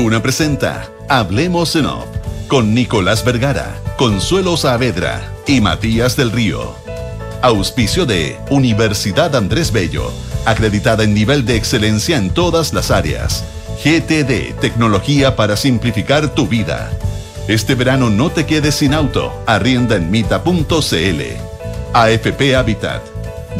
Duna presenta Hablemos en Off con Nicolás Vergara, Consuelo Saavedra y Matías del Río. Auspicio de Universidad Andrés Bello, acreditada en nivel de excelencia en todas las áreas. GTD, tecnología para simplificar tu vida. Este verano no te quedes sin auto, arrienda en mita.cl. AFP Habitat,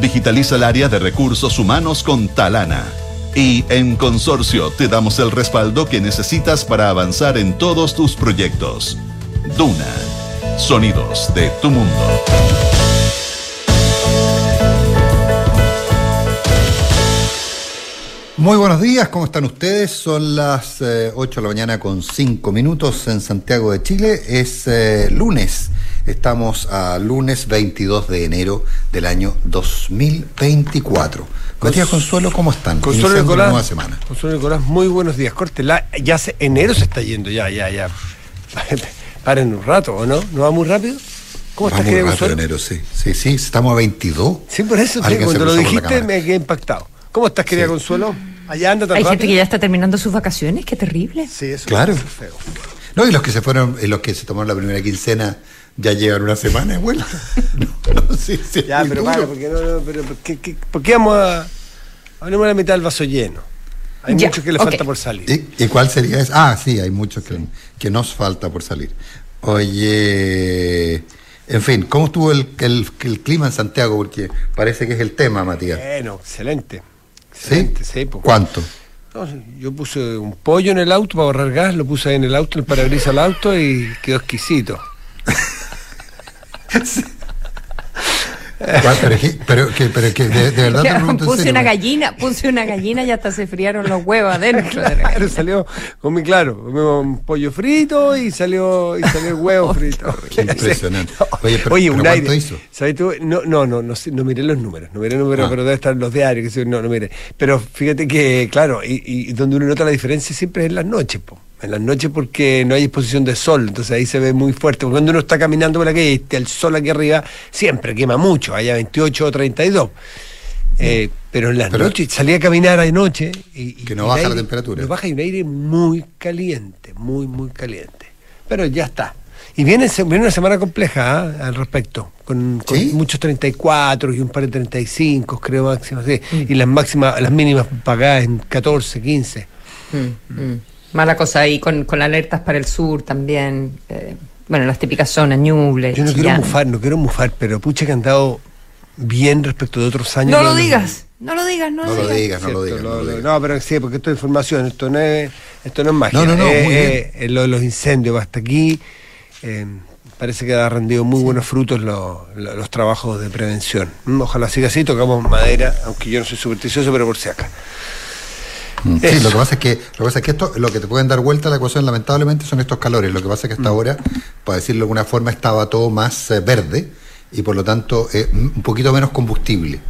digitaliza el área de recursos humanos con Talana. Y en Consorcio te damos el respaldo que necesitas para avanzar en todos tus proyectos. Duna, sonidos de tu mundo. Muy buenos días, ¿cómo están ustedes? Son las 8 eh, de la mañana con 5 minutos en Santiago de Chile. Es eh, lunes, estamos a lunes 22 de enero del año 2024. Matías Consuelo, ¿cómo están? Consuelo Nicolás, nueva semana. Consuelo Nicolás, muy buenos días. Córtela, ya se, enero se está yendo, ya, ya, ya. Paren un rato, ¿o no? ¿No va muy rápido? ¿Cómo estás, muy rápido enero, sí. Sí, sí, estamos a 22. Sí, por eso, cuando lo dijiste me quedé impactado. ¿Cómo estás, querida Consuelo? Allá anda tan Hay gente que ya está terminando sus vacaciones, qué terrible. Sí, eso claro. es feo. No, y los que se fueron, y los que se tomaron la primera quincena ya llevan una semana de vuelta. no, sí, sí, ya, pero bueno, porque no, no, pero ¿por qué, vamos a hablemos la mitad del vaso lleno? Hay mucho que le falta por salir. ¿Y, cuál sería eso? Ah, sí, hay mucho que, que nos falta por salir. Oye, en fin, ¿cómo estuvo el, el, el, clima en Santiago? Porque parece que es el tema, Matías. Bueno, excelente. ¿Cuánto? yo puse un pollo en el auto para ahorrar gas, lo puse ahí en el auto, en el parabrisas del auto y quedó exquisito. pero, que, pero que de, verdad puse una gallina, puse una gallina y hasta se friaron los huevos adentro. claro, salió, comí claro, un pollo frito y salió, y salió el huevo frito. impresionante. Oye, pero, Oye un aire. Hizo? ¿sabes tú? No, no, no, no, no, miré los números, no miré los números, ah. pero debe estar los diarios, que no, no miré. Pero fíjate que, claro, y, y donde uno nota la diferencia siempre es en las noches, po en las noches porque no hay exposición de sol, entonces ahí se ve muy fuerte. Cuando uno está caminando por la calle y está el sol aquí arriba, siempre quema mucho, haya 28 o 32. Eh, pero en las noches, salía a caminar de noche y, que no baja la temperatura. No baja y un aire muy caliente, muy, muy caliente. Pero ya está. Y viene, viene una semana compleja ¿ah? al respecto, con, muchos 34 y un par de 35, creo máximo, sí. Mm. y las máximas, las mínimas pagadas en 14, 15. Mala cosa ahí con, con alertas para el sur también. Eh, bueno, las típicas zonas, Ñuble. Yo no quiero mufar, no quiero mufar, pero pucha que han dado bien respecto de otros años. No lo digas, no lo digas, no, lo digas. no lo digas, no lo digas. No, pero sí, porque esto es información, esto no es, esto no es magia. No, no, no, eh, eh, lo de los incendios, hasta aquí parece que ha rendido muy buenos frutos los trabajos de prevención. Mm, ojalá siga así, tocamos madera, aunque yo no soy supersticioso, pero por si acá. Mm. Sí, lo que pasa es que, lo que pasa es que esto, lo que te pueden dar vuelta a la ecuación, lamentablemente, son estos calores. Lo que pasa es que hasta mm. ahora, para decirlo de alguna forma, estaba todo más eh, verde y por lo tanto eh, un poquito menos combustible.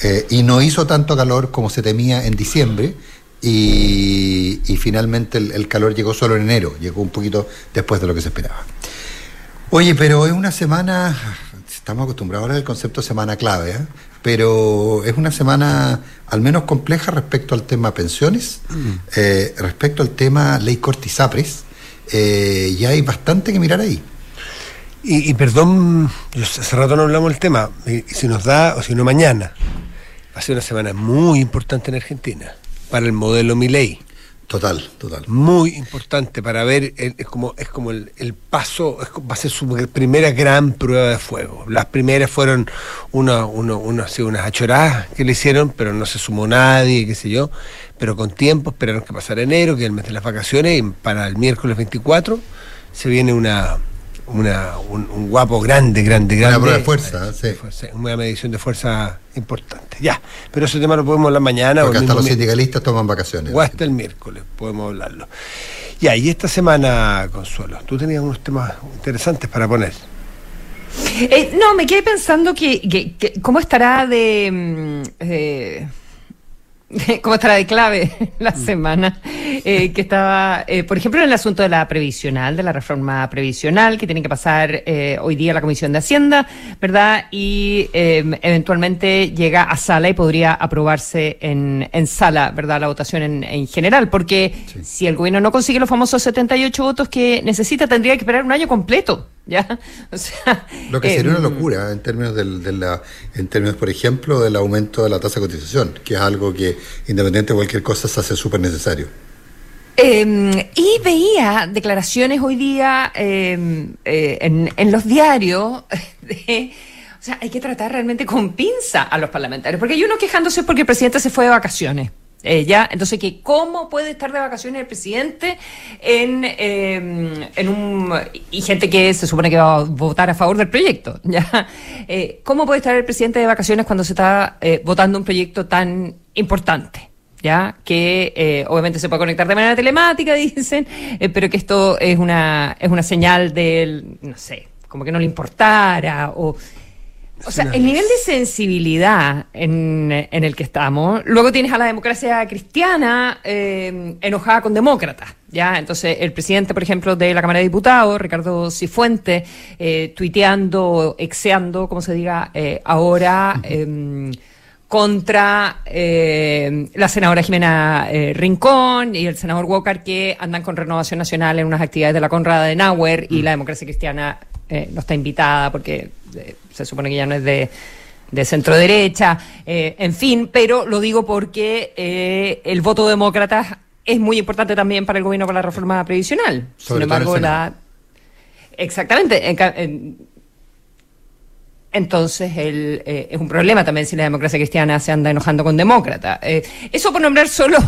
Eh, y no hizo tanto calor como se temía en diciembre. Y, finalmente el, calor llegó solo en enero, llegó un poquito después de lo que se esperaba. Oye, pero es una semana, estamos acostumbrados al concepto semana clave, ¿eh? Pero es una semana al menos compleja respecto al tema pensiones, mm. eh, respecto al tema ley Cortisapres, eh, y hay bastante que mirar ahí. Y, perdón, hace rato no hablamos del tema, y, si nos da, o si no mañana, va a ser una semana muy importante en Argentina para el modelo Milei. Total, total. Muy importante para ver, es como, es como el, paso, va a ser su primera gran prueba de fuego. Las primeras fueron una, unas achoradas que le hicieron, pero no se sumó nadie, qué sé yo. Pero con tiempo, esperaron que pasara enero, que el mes de las vacaciones, y para el miércoles 24 se viene una, una, un, guapo grande, grande, grande. Una prueba de fuerza, sí. Una medición de fuerza importante. Ya, pero ese tema lo podemos hablar mañana. Porque hasta los sindicalistas toman vacaciones. O hasta el miércoles podemos hablarlo. Ya, y esta semana, Consuelo, tú tenías unos temas interesantes para poner. Eh, no, me quedé pensando que, cómo estará de... Mm, eh, cómo estará de clave la mm. semana, eh, que estaba, eh, por ejemplo, en el asunto de la previsional, de la reforma previsional, que tiene que pasar eh, hoy día la Comisión de Hacienda, ¿verdad? Y em, eventualmente llega a sala y podría aprobarse en, en sala, ¿verdad? La votación en, en general, porque si el gobierno no consigue los famosos 78 votos que necesita, tendría que esperar un año completo. ¿Ya? O sea, Lo que sería una em, locura en términos, del, de la, en términos, por ejemplo, del aumento de la tasa de cotización, que es algo que independiente de cualquier cosa, se hace súper necesario. Em, y veía declaraciones hoy día em, eh, en, los diarios o sea, hay que tratar realmente con pinza a los parlamentarios, porque hay uno quejándose porque el presidente se fue de vacaciones. Eh, ya, entonces, que ¿cómo puede estar de vacaciones el presidente en, em, en un. y gente que se supone que va a votar a favor del proyecto? ¿ya? Eh, ¿Cómo puede estar el presidente de vacaciones cuando se está eh, votando un proyecto tan importante? ¿Ya? Que obviamente se puede conectar de manera telemática, dicen, pero que esto es una, es una señal del, no sé, como que no le importara, o o sea, el nivel de sensibilidad en, el que estamos. Luego tienes a la democracia cristiana eh, enojada con demócratas. ¿ya? Entonces, el presidente, por ejemplo, de la Cámara de Diputados, Ricardo Cifuente, eh, tuiteando, exeando, como se diga, eh, ahora. Em, contra la senadora Jimena Rincón y el senador Walker que andan con Renovación Nacional en unas actividades de la Conrada de Nauer y mm. la democracia cristiana no está invitada porque se supone que ya no es de, de centro derecha, eh, en fin, pero lo digo porque eh, el voto demócrata es muy importante también para el gobierno con la reforma previsional. Sin embargo, la. Exactamente. entonces, el, eh, es un problema también si la democracia cristiana se anda enojando con demócrata. eso por nombrar solo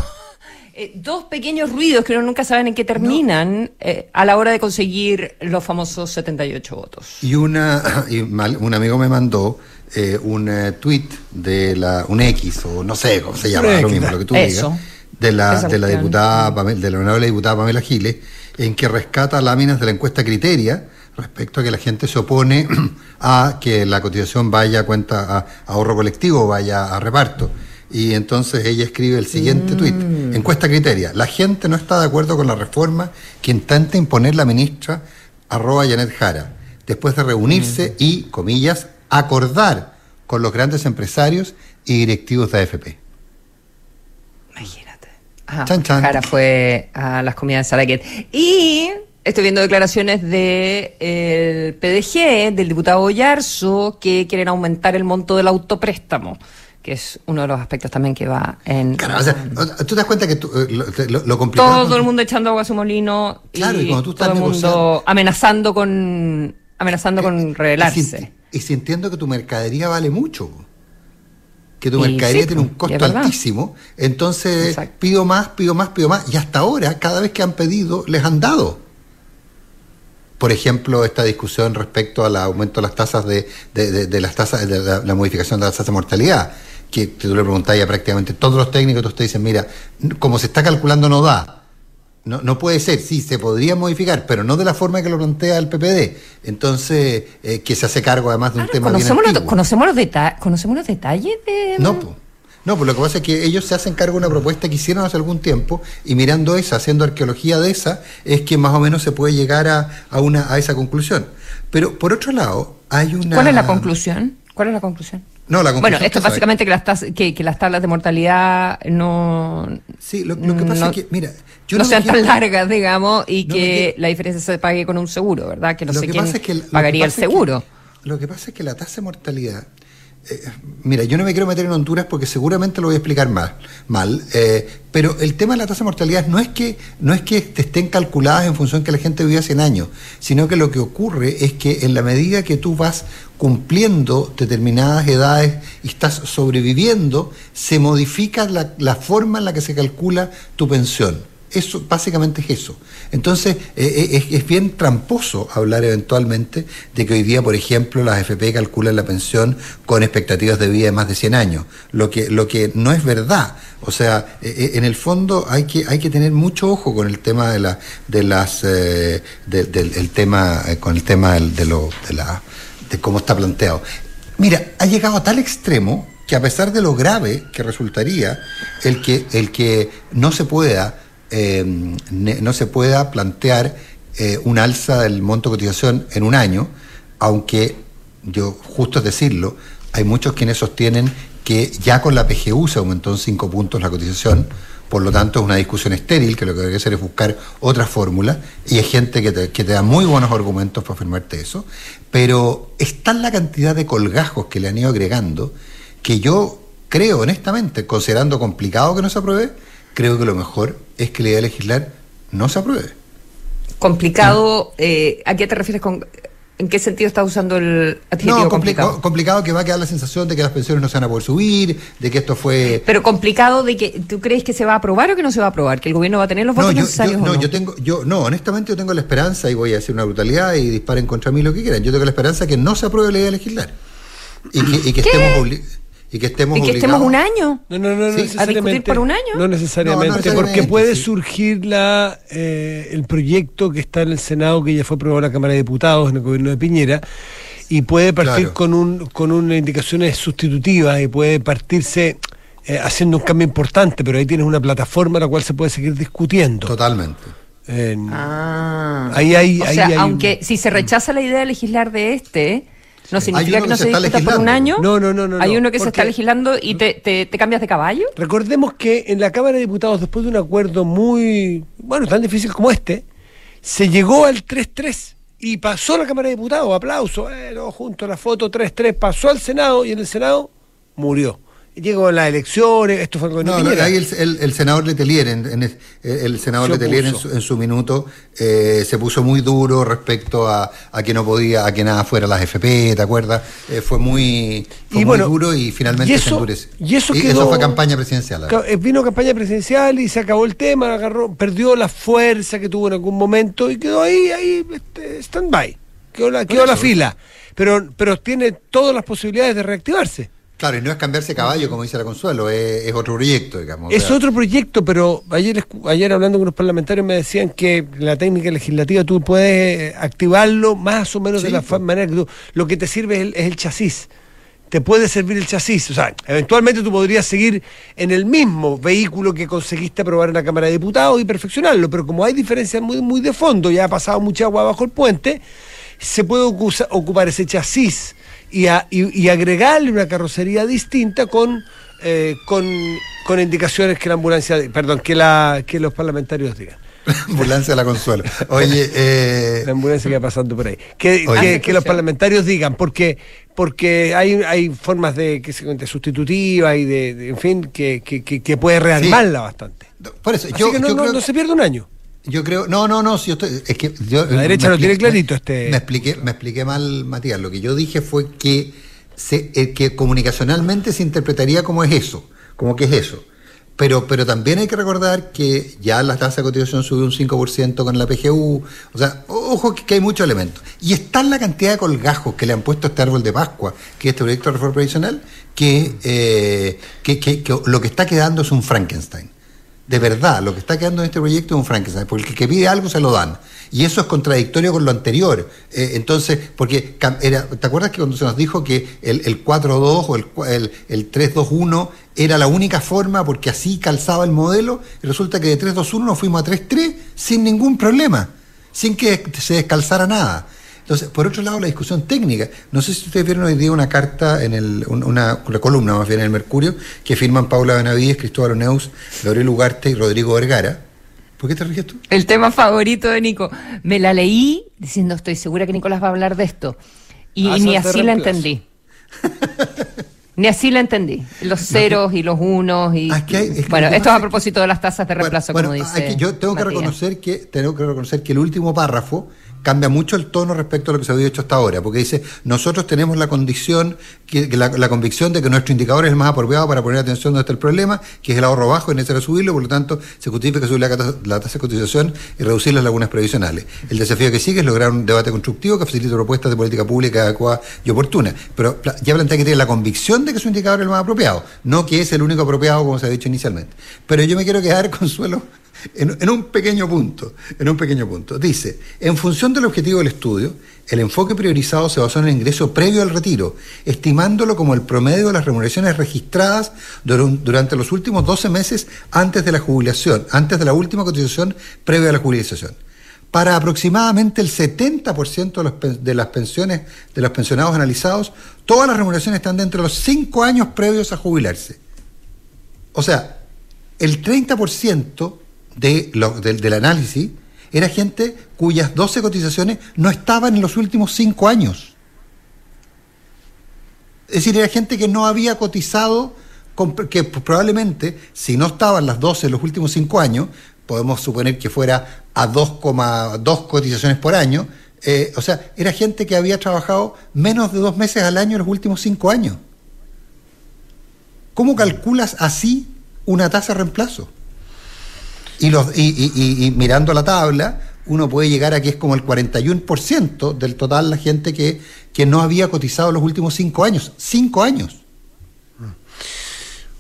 eh, dos pequeños ruidos que uno nunca saben en qué terminan eh, a la hora de conseguir los famosos 78 votos. Y, una, un amigo me mandó eh, un tweet de la, un X, o no sé cómo se llama, lo mismo, lo que tú digas, de la, de la diputada, de la honorable diputada Pamela Giles, en que rescata láminas de la encuesta Criteria respecto a que la gente se opone a que la cotización vaya a cuenta a ahorro colectivo, vaya a reparto. Y entonces ella escribe el siguiente tuit. Mm. Encuesta criteria. La gente no está de acuerdo con la reforma que intenta imponer la ministra arroba Janet Jara, después de reunirse mm. y, comillas, acordar con los grandes empresarios y directivos de AFP. Imagínate. Jara fue a las comidas de Salaquet. Y estoy viendo declaraciones del PDG, del diputado Yarzo, que quieren aumentar el monto del autopréstamo que es uno de los aspectos también que va en... Claro, o sea, tú te das cuenta que tú, eh, lo, lo, complicado... Todo el mundo echando agua a su molino y, todo el mundo amenazando con amenazando con revelarse. Y, si, entiendo que tu mercadería vale mucho, que tu mercadería tiene un costo altísimo, entonces pido más, pido más, pido más, y hasta ahora, cada vez que han pedido, les han dado por ejemplo, esta discusión respecto al aumento de las tasas de, de, las tasas, de la, modificación de las tasas de mortalidad que tú le preguntas a prácticamente todos los técnicos, te dicen, mira, como se está calculando no da. No, no puede ser, sí, se podría modificar, pero no de la forma que lo plantea el PPD. Entonces, eh, que se hace cargo además de un tema conocemos bien los, ¿conocemos los, ¿Conocemos los detalles de...? No, pues. No, pues lo que pasa es que ellos se hacen cargo de una propuesta que hicieron hace algún tiempo y mirando esa, haciendo arqueología de esa, es que más o menos se puede llegar a, a, una, a esa conclusión. Pero por otro lado, hay una... ¿Cuál es la conclusión? ¿Cuál es la conclusión? Bueno, esto es básicamente que las, que, las tablas de mortalidad no. Sí, lo, que pasa es que, mira. no, sean tan largas, digamos, y que la diferencia se pague con un seguro, ¿verdad? Que no sé quién pagaría el seguro. lo que pasa es que la tasa de mortalidad eh, mira, yo no me quiero meter en Honduras porque seguramente lo voy a explicar mal, mal eh, pero el tema de la tasa de mortalidad no es que no es que estén calculadas en función de que la gente viva 100 años, sino que lo que ocurre es que en la medida que tú vas cumpliendo determinadas edades y estás sobreviviendo, se modifica la, la forma en la que se calcula tu pensión. Eso, básicamente es eso. Entonces, eh, eh, es, bien tramposo hablar eventualmente de que hoy día, por ejemplo, las FP calculan la pensión con expectativas de vida de más de 100 años, lo que, lo que no es verdad. O sea, eh, en el fondo hay que, hay que tener mucho ojo con el tema de, la, de las, del tema, con el tema de, lo, de, la, de cómo está planteado. Mira, ha llegado a tal extremo que a pesar de lo grave que resultaría el que, el que no se pueda, eh, no se pueda plantear eh, un alza del monto de cotización en un año, aunque yo, justo es decirlo, hay muchos quienes sostienen que ya con la PGU se aumentó en cinco puntos la cotización, por lo tanto es una discusión estéril, que lo que debería hacer es buscar otra fórmula, y hay gente que te, da muy buenos argumentos para afirmarte eso, pero está la cantidad de colgajos que le han ido agregando que yo creo, honestamente, considerando complicado que no se apruebe, creo que lo mejor es que la idea de legislar no se apruebe. Complicado, eh, ¿a qué te refieres con ¿En qué sentido estás usando el adjetivo no, complicado? complicado que va a quedar la sensación de que las pensiones no se van a poder subir, de que esto fue... Pero complicado de que tú crees que se va a aprobar o que no se va a aprobar, que el gobierno va a tener los votos necesarios. no, yo tengo, yo, no, honestamente yo tengo la esperanza, y voy a hacer una brutalidad y disparen contra mí lo que quieran, yo tengo la esperanza que no se apruebe la idea de legislar. Y que, y que estemos obligados y que estemos y que estemos un año. No no no, a discutir por un año. No necesariamente, porque puede surgir la eh, el proyecto que está en el senado que ya fue aprobado en la cámara de diputados en el gobierno de Piñera y puede partir con un con una indicaciones sustitutivas y puede partirse eh, haciendo un cambio importante pero ahí tienes una plataforma en la cual se puede seguir discutiendo. Totalmente. Ah. ahí hay, o sea, aunque si se rechaza la idea de legislar de este no significa que, no se, discuta por un año. No, no, no. no Hay uno que se está legislando y te, te, cambias de caballo. Recordemos que en la Cámara de Diputados, después de un acuerdo muy, bueno, tan difícil como este, se llegó al 3-3 y pasó la Cámara de Diputados, aplauso, eh, junto a la foto 3-3, pasó al Senado y en el Senado murió llegó las elecciones, esto fue con No, no ahí el, el, senador Letelier, en, el, senador Letelier en su, en su, minuto eh, se puso muy duro respecto a, a, que no podía, a que nada fuera las FP, ¿te acuerdas? Eh, fue muy, muy duro y finalmente se endureció. Y eso, eso fue campaña presidencial. Eh, vino campaña presidencial y se acabó el tema, agarró, perdió la fuerza que tuvo en algún momento y quedó ahí, ahí, este, stand-by, quedó la, quedó la fila. Pero, pero tiene todas las posibilidades de reactivarse. Claro, y no es cambiarse caballo, como dice la Consuelo, es, otro proyecto, digamos. Es otro proyecto, pero ayer, ayer hablando con los parlamentarios me decían que la técnica legislativa tú puedes activarlo más o menos de la manera que tú, lo que te sirve es el, chasis. Te puede servir el chasis. O sea, eventualmente tú podrías seguir en el mismo vehículo que conseguiste aprobar en la Cámara de Diputados y perfeccionarlo, pero como hay diferencias muy, muy de fondo, ya ha pasado mucha agua bajo el puente, se puede ocupar ese chasis y, y, agregarle una carrocería distinta con, eh, con, con, indicaciones que la ambulancia, perdón, que, la, que los parlamentarios digan. ambulancia de la consuelo. Oye, eh... la ambulancia que va pasando por ahí. Que, que, los parlamentarios digan, porque porque hay, hay formas de, que se sustitutiva y de, en fin, que, que, que puede reanimarla bastante. Por eso, yo, no, no se pierde un año. Yo creo, no, no, no, si estoy, es que yo, la derecha lo tiene clarito este. Me expliqué, me expliqué mal, Matías. Lo que yo dije fue que se, eh, que comunicacionalmente se interpretaría como es eso, como que es eso. Pero, pero también hay que recordar que ya la tasa de cotización subió un 5% con la PGU. O sea, ojo que, hay muchos elementos. Y está la cantidad de colgajos que le han puesto a este árbol de Pascua, que es este proyecto de reforma previsional, que, eh, que, que lo que está quedando es un Frankenstein de verdad, lo que está quedando en este proyecto es un Frankenstein, porque el que pide algo se lo dan. Y eso es contradictorio con lo anterior. Eh, entonces, porque era, ¿te acuerdas que cuando se nos dijo que el, el 4-2 o el, el, 3-2-1 era la única forma porque así calzaba el modelo? Y resulta que de 3-2-1 nos fuimos a 3-3 sin ningún problema, sin que se descalzara nada. Entonces, por otro lado, la discusión técnica. No sé si ustedes vieron hoy día una carta, en el, una, columna más bien en el Mercurio, que firman Paula Benavides, Cristóbal Oneus, Gabriel Ugarte y Rodrigo Vergara. ¿Por qué te ríes tú? El tema favorito de Nico. Me la leí diciendo, estoy segura que Nicolás va a hablar de esto. Y ah, ni así la entendí. Ni así la entendí. Los ceros y los unos y. bueno, esto es a propósito de las tasas de reemplazo, como dice. yo tengo que reconocer que tengo que reconocer que el último párrafo cambia mucho el tono respecto a lo que se había hecho hasta ahora, porque dice, nosotros tenemos la condición, que, la, convicción de que nuestro indicador es el más apropiado para poner atención donde está el problema, que es el ahorro bajo, es necesario subirlo, por lo tanto, se justifica subir la, tasa de cotización y reducir las lagunas previsionales. El desafío que sigue es lograr un debate constructivo que facilite propuestas de política pública adecuada y oportuna. Pero ya plantea que tiene la convicción de que su indicador es el más apropiado, no que es el único apropiado, como se ha dicho inicialmente. Pero yo me quiero quedar, Consuelo, en, un pequeño punto, en un pequeño punto. Dice, en función del objetivo del estudio, el enfoque priorizado se basó en el ingreso previo al retiro, estimándolo como el promedio de las remuneraciones registradas durante los últimos 12 meses antes de la jubilación, antes de la última cotización previa a la jubilación. Para aproximadamente el 70% de las pensiones de los pensionados analizados, todas las remuneraciones están dentro de los 5 años previos a jubilarse. O sea, el 30% de del análisis era gente cuyas 12 cotizaciones no estaban en los últimos 5 años. Es decir, era gente que no había cotizado, que probablemente, si no estaban las 12 en los últimos 5 años, podemos suponer que fuera a 2,2 cotizaciones por año, eh, o sea, era gente que había trabajado menos de dos meses al año en los últimos 5 años. ¿Cómo calculas así una tasa de reemplazo? Y, los, y, mirando la tabla, uno puede llegar a que es como el 41% del total la gente que, que no había cotizado los últimos cinco años. Cinco años.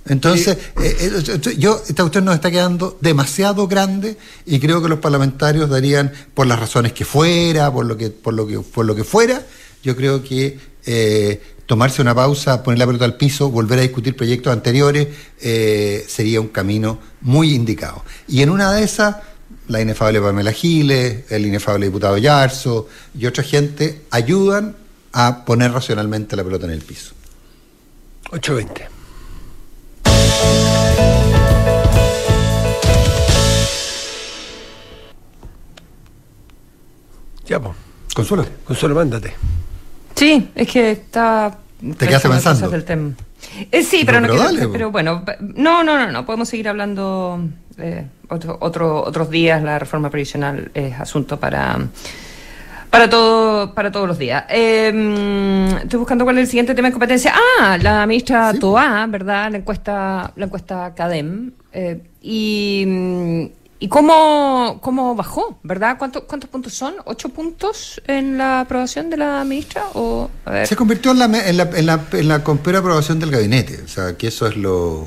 Entonces, eh, eh, yo, esta cuestión nos está quedando demasiado grande y creo que los parlamentarios darían, por las razones que fuera, por lo que, por lo que, por lo que fuera, yo creo que eh, tomarse una pausa, poner la pelota al piso, volver a discutir proyectos anteriores, eh, sería un camino muy indicado. Y en una de esas, la inefable Pamela Giles, el inefable diputado Yarzo y otra gente ayudan a poner racionalmente la pelota en el piso. 820. Ya, pues. Consuelo. Consuelo, mándate. Sí, es que está... ¿Te quedaste pensando? Del tema. Eh, sí, pero, no, pero, bueno, no, no, no, no, podemos seguir hablando eh, otro, otro, otros días. La reforma previsional es asunto para para todo para todos los días. Em, estoy buscando cuál es el siguiente tema de competencia. Ah, la ministra Toa, ¿verdad? La encuesta la encuesta Cadem eh, y ¿Y cómo, cómo bajó, verdad? ¿Cuántos, ¿Cuántos puntos son? ¿Ocho puntos en la aprobación de la ministra? O, Se convirtió en la, en la, en la, en la aprobación del gabinete. O sea, que eso es lo...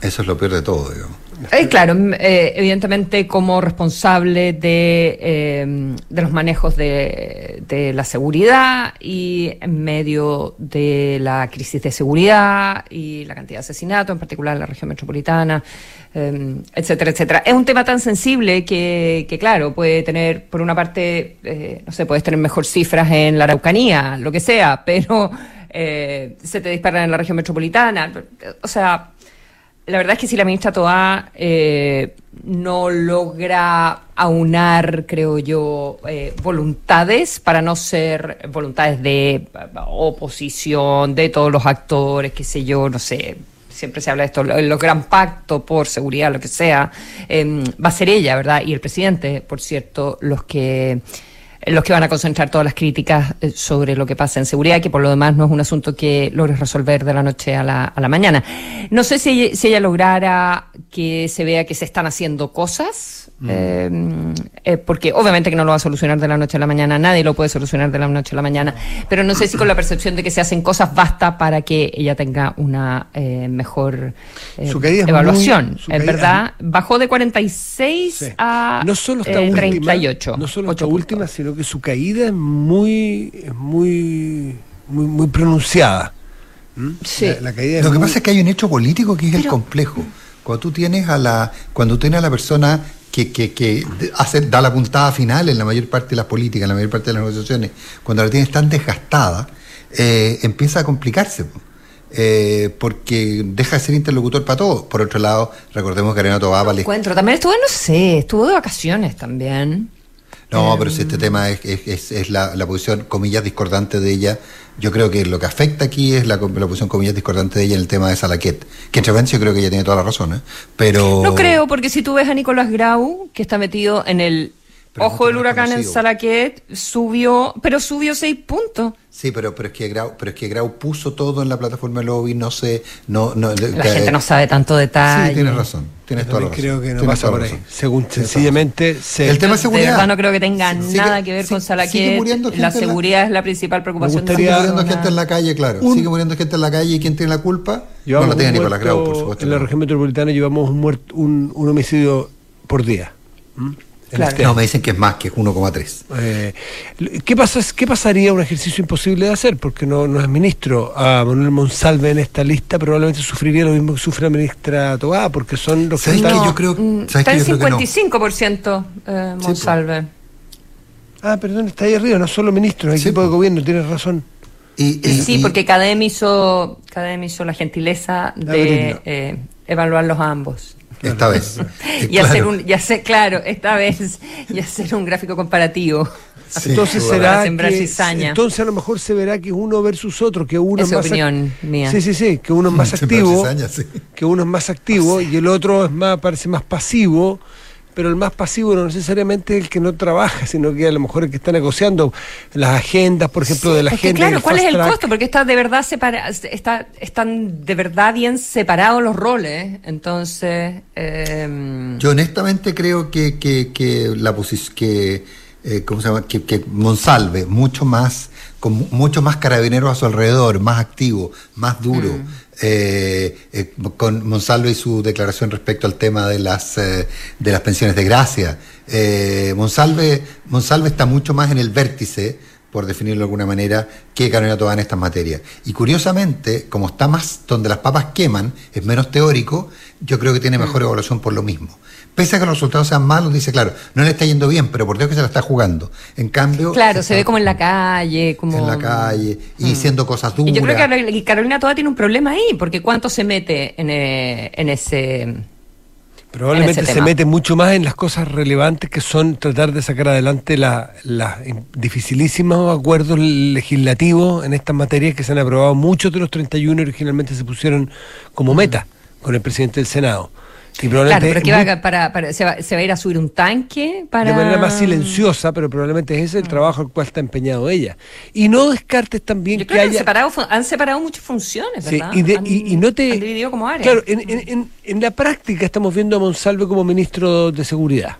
Eso es lo peor de todo, digamos. Eh, claro, eh, evidentemente como responsable de, de los manejos de, de, la seguridad y en medio de la crisis de seguridad y la cantidad de asesinatos, en particular en la región metropolitana, Em, etcétera, etcétera. Es un tema tan sensible que, que claro, puede tener, por una parte, eh, no sé, puedes tener mejor cifras en la Araucanía, lo que sea, pero eh, se te disparan en la región metropolitana. O sea, la verdad es que si la ministra Toa eh, no logra aunar, creo yo, voluntades para no ser voluntades de oposición, de todos los actores, qué sé yo, no sé, siempre se habla de esto, los gran pacto por seguridad, lo que sea, em, va a ser ella, ¿verdad? Y el presidente, por cierto, los que los que van a concentrar todas las críticas eh, sobre lo que pasa en seguridad, que por lo demás no es un asunto que logres resolver de la noche a la, a la mañana. No sé si, si ella lograra que se vea que se están haciendo cosas, eh, eh, porque obviamente que no lo va a solucionar de la noche a la mañana, nadie lo puede solucionar de la noche a la mañana, pero no sé si con la percepción de que se hacen cosas basta para que ella tenga una eh, mejor evaluación. Es, verdad, bajó de 46 a no solo 38. no solo esta última, sino que su caída es muy, muy, muy, muy pronunciada. ¿Mm? lo que pasa es que hay un hecho político que es el complejo. Cuando tú tienes a la, cuando tienes a la persona que, que, que hace, da la puntada final en la mayor parte de las políticas, en la mayor parte de las negociaciones, cuando la tienes tan desgastada, eh, empieza a complicarse. Eh, porque deja de ser interlocutor para todos. Por otro lado, recordemos que Arena Tobá le... Encuentro, también estuvo, no sé, estuvo de vacaciones también. No, pero si este em. tema es, es, es la, la, posición, comillas, discordante de ella yo creo que lo que afecta aquí es la, la posición comillas discordante de ella en el tema de Salaquet. Que entre yo creo que ella tiene toda la razón, ¿eh? Pero... No creo, porque si tú ves a Nicolás Grau, que está metido en el ojo del huracán en Salaquet, subió, pero subió seis puntos. Sí, pero, pero, es que Grau, pero es que Grau puso todo en la plataforma lobby, no sé, no, no la gente no sabe tanto detalle. Sí, tienes razón, tienes toda la razón. Creo que no pasa por ahí. Según sencillamente el tema de seguridad. De verdad no creo que tenga nada que ver con Salaquet. La seguridad es la principal preocupación. sigue muriendo gente en la calle, claro. sigue muriendo gente en la calle y quién tiene la culpa no la tiene Nicolás Grau, por supuesto. En la región metropolitana llevamos un, muerto, un, homicidio por día. Este no, me dicen que es más, que es 1,3. Eh, ¿qué, pasa, ¿Qué pasaría un ejercicio imposible de hacer? Porque no, no es ministro. A Manuel Monsalve en esta lista probablemente sufriría lo mismo que sufre la ministra Tobá, porque son los que están... Que yo creo, mm, está en 55% eh, Monsalve. ah, perdón, está ahí arriba, no solo ministro, es equipo de gobierno, tienes razón. Y, sí, porque Cadem hizo, hizo la gentileza de eh, evaluarlos a ambos. Esta vez. y hacer un, y hacer, claro, esta vez, y hacer un gráfico comparativo. entonces será entonces a lo mejor se verá que uno versus otro, que uno es más opinión mía. Sí, sí, sí, que uno es más activo, que uno es más activo y el otro es más parece más pasivo pero el más pasivo no necesariamente es el que no trabaja, sino que a lo mejor el que está negociando las agendas, por ejemplo, de la gente. Claro, ¿cuál es el costo? Porque está de verdad separa, está, están de verdad bien separados los roles. Entonces. Em, Yo honestamente creo que, que, que la posición que, eh, ¿cómo se llama? Que, que Monsalve, mucho más, con mucho más carabineros a su alrededor, más activo, más duro. Mm. Eh, eh, con Monsalve y su declaración respecto al tema de las, eh, de las pensiones de gracia. Monsalve, Monsalve está mucho más en el vértice, por definirlo de alguna manera, que Carolina Toda en estas materias. Y curiosamente, como está más donde las papas queman, es menos teórico, yo creo que tiene mejor mm. evaluación por lo mismo pese a que los resultados sean malos, dice, claro, no le está yendo bien, pero por Dios que se la está jugando. En cambio... Claro, se ve como en la calle, como... En la calle, y mm. diciendo cosas duras. Y yo creo que Carolina Toda tiene un problema ahí, porque ¿cuánto se mete en, eh, ese... Probablemente se mete mucho más en las cosas relevantes que son tratar de sacar adelante los dificilísimos acuerdos legislativos en estas materias que se han aprobado. Muchos de los 31 originalmente se pusieron como meta con el presidente del Senado claro, pero que va, para, se, va, a ir a subir un tanque para... De manera más silenciosa, pero probablemente ese es el mm. trabajo al cual está empeñado ella. Y no descartes también que, haya... Han separado, muchas funciones, ¿verdad? y, no te... Han dividido como áreas. Claro, en, la práctica estamos viendo a Monsalve como ministro de Seguridad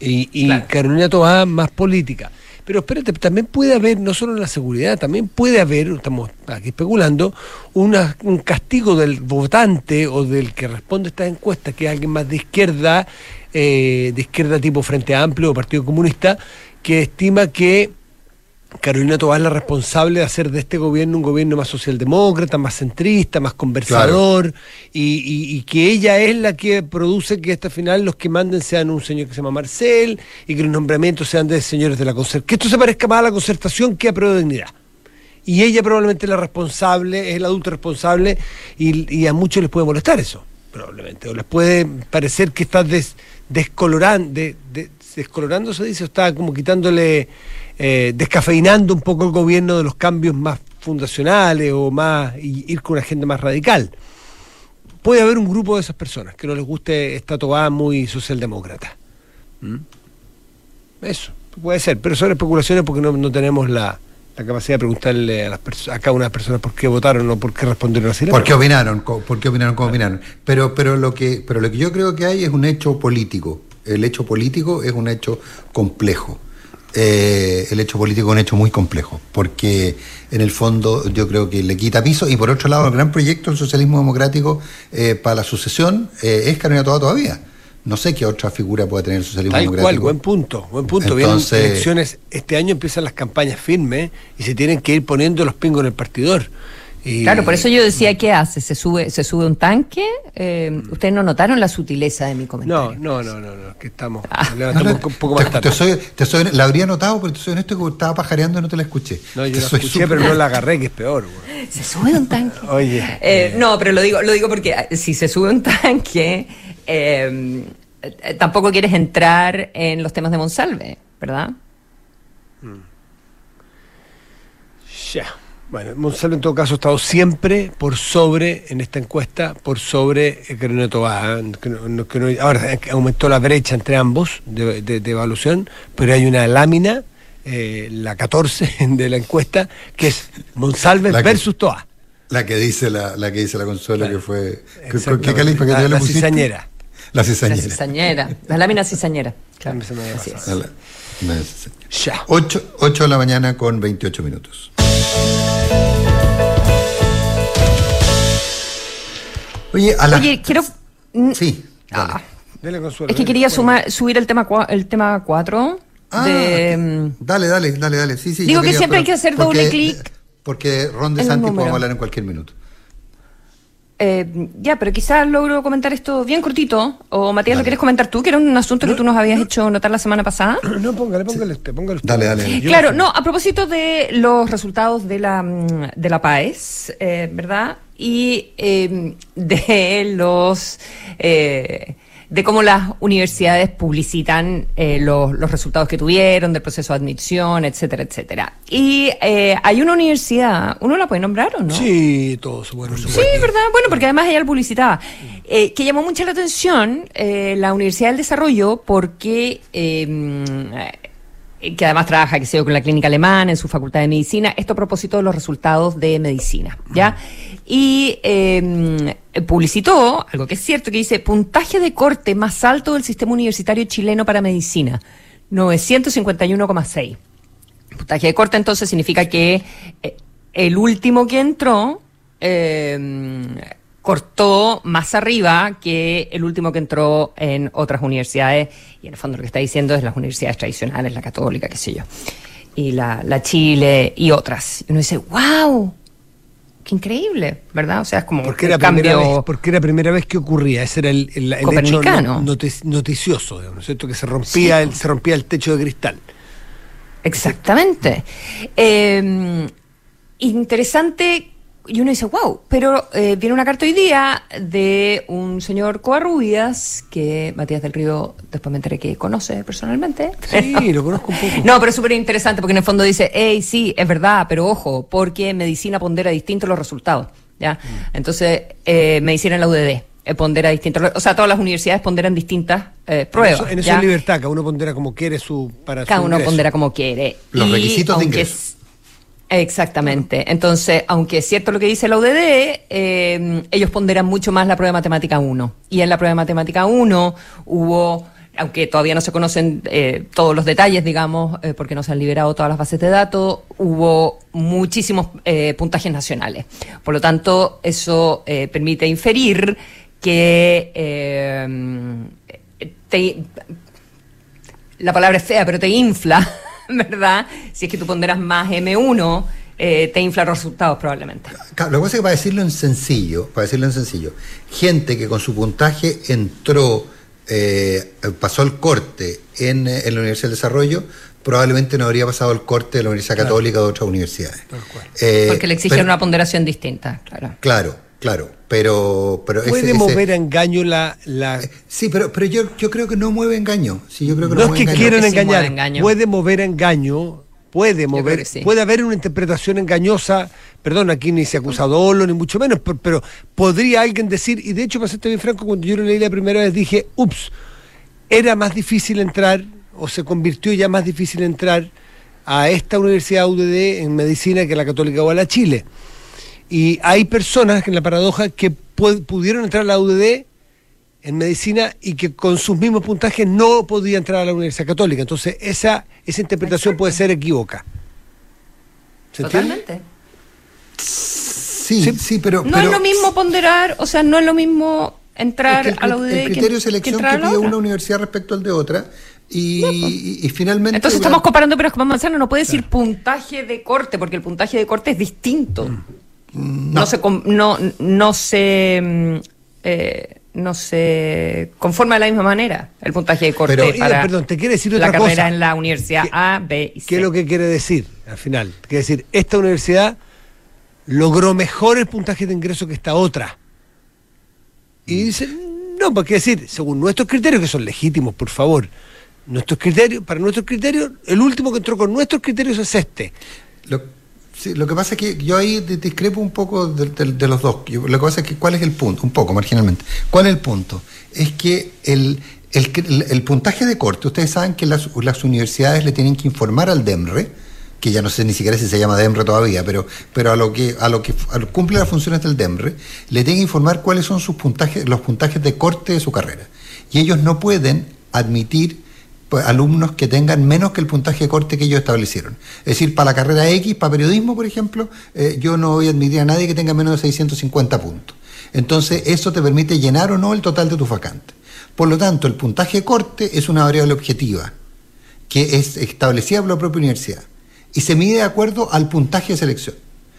y, y Carolina Tobá más política. Pero espérate, también puede haber, no solo en la seguridad, también puede haber, estamos aquí especulando, un castigo del votante o del que responde a esta encuesta, que es alguien más de izquierda, eh, de izquierda tipo Frente Amplio o Partido Comunista, que estima que Carolina Tobar es la responsable de hacer de este gobierno un gobierno más socialdemócrata, más centrista, más conversador, y, que ella es la que produce que hasta final los que manden sean un señor que se llama Marcel y que los nombramientos sean de señores de la concertación. Que esto se parezca más a la concertación que a prueba de dignidad. Y ella probablemente es la responsable, es el adulto responsable, y, a muchos les puede molestar eso, probablemente. O les puede parecer que está descolorando, descolorando se dice, o está como quitándole eh, descafeinando un poco el gobierno de los cambios más fundacionales o más ir con una agenda más radical. Puede haber un grupo de esas personas que no les guste esta tobada muy socialdemócrata. ¿Mm? Eso, puede ser, pero son especulaciones porque no, tenemos la, capacidad de preguntarle a, las a cada una de las personas por qué votaron o por qué respondieron así. ¿Por qué opinaron? ¿Por qué opinaron? ¿Cómo opinaron? Pero, pero, lo que, pero lo que yo creo que hay es un hecho político. El hecho político es un hecho complejo. Eh, el hecho político es un hecho muy complejo, porque en el fondo yo creo que le quita piso y por otro lado el gran proyecto del socialismo democrático eh, para la sucesión eh, es Carolina Toda todavía. No sé qué otra figura puede tener el socialismo Tal democrático. Cual, buen punto, buen punto. Entonces, Vienen elecciones, este año empiezan las campañas firmes y se tienen que ir poniendo los pingos en el partidor. Claro, por eso yo decía, ¿qué hace? ¿Se sube, se sube un tanque? Eh, ¿Ustedes no notaron la sutileza de mi comentario? No, no, no, no, que estamos, ah. un poco más tarde. Te, soy, la habría notado, pero te soy honesto que estaba pajareando y no te la escuché. No, yo la escuché, pero no la agarré, que es peor. Se sube un tanque. Oye. Eh, eh, no, pero lo digo, lo digo porque eh, si se sube un tanque, tampoco quieres entrar en los temas de Monsalve, ¿verdad? Ya. Bueno, Monsalvo en todo caso ha estado siempre por sobre, en esta encuesta, por sobre Carolina Tobá. ahora aumentó la brecha entre ambos de, evaluación, pero hay una lámina, eh, la 14 de la encuesta, que es Monsalve versus Toa. La que dice la, la que dice la Consuelo que fue. ¿Qué califa que la, la cizañera. La cizañera. La cizañera. La lámina cizañera. Claro. Ya. 8, 8 de la mañana con 28 minutos. Oye, Oye quiero... Sí, ah. es que quería subir el tema el tema 4. Ah, dale, dale, dale, dale. Sí, sí, Digo que siempre hay que hacer doble clic. Porque Ron de Santi podemos hablar en cualquier minuto. Eh, ya, pero quizás logro comentar esto bien cortito. O Matías, ¿lo quieres comentar tú? Que era un asunto que tú nos habías hecho notar la semana pasada. No, póngale, póngale usted, póngale usted. Dale, dale. Claro, no, a propósito de los resultados de la, de la PAES, eh, ¿verdad? Y eh, de los de cómo las universidades publicitan eh, los, resultados que tuvieron, del proceso de admisión, etcétera, etcétera. Y eh, hay una universidad, ¿uno la puede nombrar o no? Sí, todos, bueno. Sí, ¿verdad? Bueno, porque además ella la publicitaba. Eh, que llamó mucho la atención la Universidad del Desarrollo porque que además trabaja, que sé con la clínica alemana en su facultad de medicina, esto a propósito de los resultados de medicina, ¿ya? Y em, publicitó, algo que es cierto, que dice, puntaje de corte más alto del sistema universitario chileno para medicina, 951,6. Puntaje de corte entonces significa que eh, el último que entró... Eh, cortó más arriba que el último que entró en otras universidades. Y en el fondo lo que está diciendo es las universidades tradicionales, la católica, qué sé yo, y la, la Chile y otras. Y uno dice, wow, qué increíble, ¿verdad? O sea, es como porque era cambio... Vez, porque era la primera vez que ocurría, ese era el, el, hecho noticioso, ¿no es cierto? Que se rompía, el, se rompía el techo de cristal. Exactamente. Eh, interesante y uno dice, wow, pero eh, viene una carta hoy día de un señor Coarrubias, que Matías del Río después me enteré que conoce personalmente. Sí, lo conozco un poco. No, pero es súper interesante porque en el fondo dice, hey, sí, es verdad, pero ojo, porque medicina pondera distintos los resultados. ¿ya? Mm. Entonces, eh, medicina en la UDD eh, pondera distintos, o sea, todas las universidades ponderan distintas eh, pruebas. En eso, es libertad, cada uno pondera como quiere su para Cada uno pondera como quiere. Los requisitos de ingreso. Exactamente. Entonces, aunque es cierto lo que dice la UDD, eh, ellos ponderan mucho más la prueba de matemática 1. Y en la prueba de matemática 1 hubo, aunque todavía no se conocen eh, todos los detalles, digamos, eh, porque no se han liberado todas las bases de datos, hubo muchísimos puntajes nacionales. Por lo tanto, eso permite inferir que la palabra es fea, pero te infla ¿verdad? Si es que tú ponderas más M1, eh, te infla los resultados probablemente. lo que pasa es que para decirlo en sencillo, para decirlo en sencillo, gente que con su puntaje entró, eh, pasó el corte en, en, la Universidad del Desarrollo, probablemente no habría pasado el corte de la Universidad Católica o de otras universidades. Eh, Porque le exigen una ponderación distinta, claro. Claro, claro, pero... pero Puede mover a engaño la... la... Eh, sí, pero, pero yo, yo creo que no mueve engaño. Sí, yo creo que no, es que quieran engañar, puede mover a engaño, puede mover, puede haber una interpretación engañosa, perdón, aquí ni se ha acusado Olo, ni mucho menos, pero, podría alguien decir, y de hecho, para serte bien franco, cuando yo lo leí la primera vez dije, ups, era más difícil entrar, o se convirtió ya más difícil entrar a esta universidad UDD en medicina que la Católica o a la Chile. Y hay personas en la paradoja que pudieron entrar a la UDD en medicina y que con sus mismos puntajes no podían entrar a la Universidad Católica. Entonces, esa, esa interpretación puede ser equívoca. ¿Se Totalmente. Sí, sí, pero... No es lo mismo ponderar, o sea, no es lo mismo entrar a la UDD El criterio de selección que, pide una universidad respecto al de otra y, finalmente... Entonces estamos comparando pero como manzana, no puede decir puntaje de corte, porque el puntaje de corte es distinto. Mm. No, se no, no se mm, eh, no se conforma de la misma manera el puntaje de corte Pero, para perdón, te quiere decir otra la carrera en la universidad A, B y C. ¿Qué es lo que quiere decir al final? Quiere decir, esta universidad logró mejor el puntaje de ingreso que esta otra. Y mm. dice, no, pues quiere decir, según nuestros criterios, que son legítimos, por favor, nuestros criterios, para nuestros criterios, el último que entró con nuestros criterios es este. Lo Sí, lo que pasa es que yo ahí discrepo un poco de, los dos. lo que pasa es que, ¿cuál es el punto? Un poco, marginalmente. ¿Cuál es el punto? Es que el, el, puntaje de corte, ustedes saben que las, universidades le tienen que informar al DEMRE, que ya no sé ni siquiera si se llama DEMRE todavía, pero, pero a lo que, a lo que cumple las funciones del DEMRE, le tienen que informar cuáles son sus puntajes, los puntajes de corte de su carrera. Y ellos no pueden admitir alumnos que tengan menos que el puntaje de corte que ellos establecieron. Es decir, para la carrera X, para periodismo, por ejemplo, eh, yo no voy a admitir a nadie que tenga menos de 650 puntos. Entonces, eso te permite llenar o no el total de tus vacantes. Por lo tanto, el puntaje corte es una variable objetiva que es establecida por la propia universidad y se mide de acuerdo al puntaje de selección.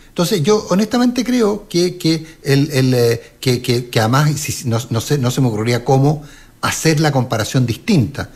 Entonces, yo honestamente creo que, que, el, eh, que, que, además no, no, sé, no se me ocurriría cómo hacer la comparación distinta.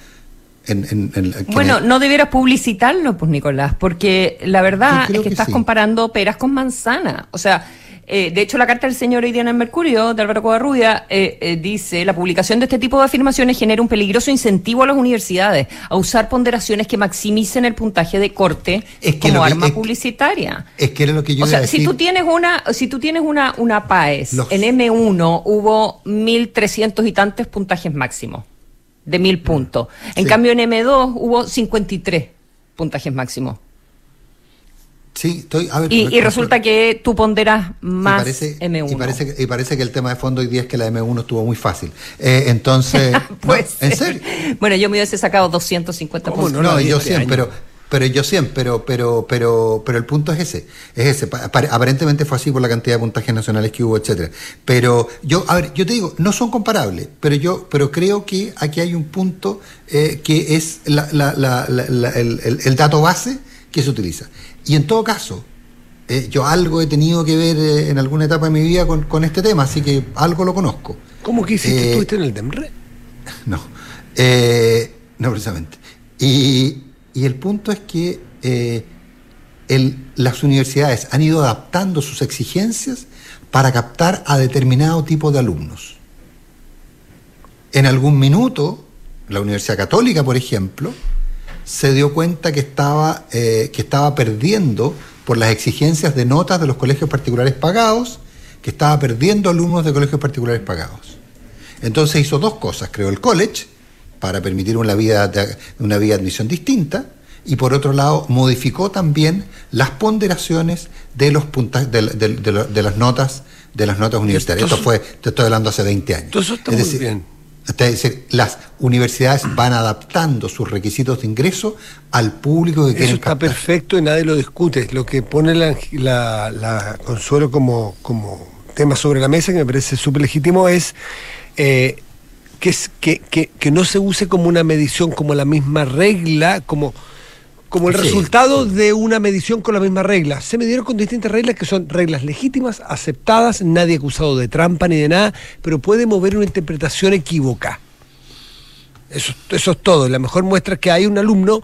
Bueno, no debieras publicitarlo, pues Nicolás, porque la verdad es que, estás comparando peras con manzanas. O sea, eh, de hecho, la carta del señor Idiana Mercurio, de Álvaro Covarrubia, eh, eh, dice, la publicación de este tipo de afirmaciones genera un peligroso incentivo a las universidades a usar ponderaciones que maximicen el puntaje de corte como arma publicitaria. Es que era lo que yo O sea, si tú tienes una, si tú tienes una, una PAES, en M1 hubo 1.300 y tantos puntajes máximos, de 1.000 puntos. En cambio, en M2 hubo 53 puntajes máximos. Sí, estoy. y, resulta que tú ponderas más M1. Y parece, y parece que el tema de fondo hoy día es que la M1 estuvo muy fácil. Eh, entonces. pues, ¿En serio? Bueno, yo me hubiese sacado 250 puntos. No, no, yo siempre, pero. Pero yo siempre, pero, pero, pero, pero el punto es ese, es ese. Aparentemente fue así por la cantidad de puntajes nacionales que hubo, etcétera. Pero yo, a ver, yo te digo, no son comparables, pero yo, pero creo que aquí hay un punto eh, que es la, la, la, el, el, dato base que se utiliza. Y en todo caso, eh, yo algo he tenido que ver eh, en alguna etapa de mi vida con, este tema, así que algo lo conozco. ¿Cómo que hiciste? ¿Estuviste en el DEMRE? No, no precisamente. Y, el punto es que las universidades han ido adaptando sus exigencias para captar a determinado tipo de alumnos. En algún minuto, la Universidad Católica, por ejemplo, se dio cuenta que estaba, eh, que estaba perdiendo por las exigencias de notas de los colegios particulares pagados, que estaba perdiendo alumnos de colegios particulares pagados. Entonces hizo dos cosas, creó el college para permitir una vía de, una vía de admisión distinta y por otro lado modificó también las ponderaciones de los puntas, de, las notas de las notas universitarias. Esto fue, te estoy hablando hace 20 años. Eso está muy bien. Es decir, las universidades van adaptando sus requisitos de ingreso al público que quieren Eso está perfecto y nadie lo discute. Lo que pone la, Consuelo como, como tema sobre la mesa, que me parece súper legítimo, es eh, que, es que, que no se use como una medición, como la misma regla, como como el resultado de una medición con la misma regla. Se midieron con distintas reglas que son reglas legítimas, aceptadas, nadie acusado de trampa ni de nada, pero puede mover una interpretación equívoca. Eso, eso es todo. La mejor muestra es que hay un alumno,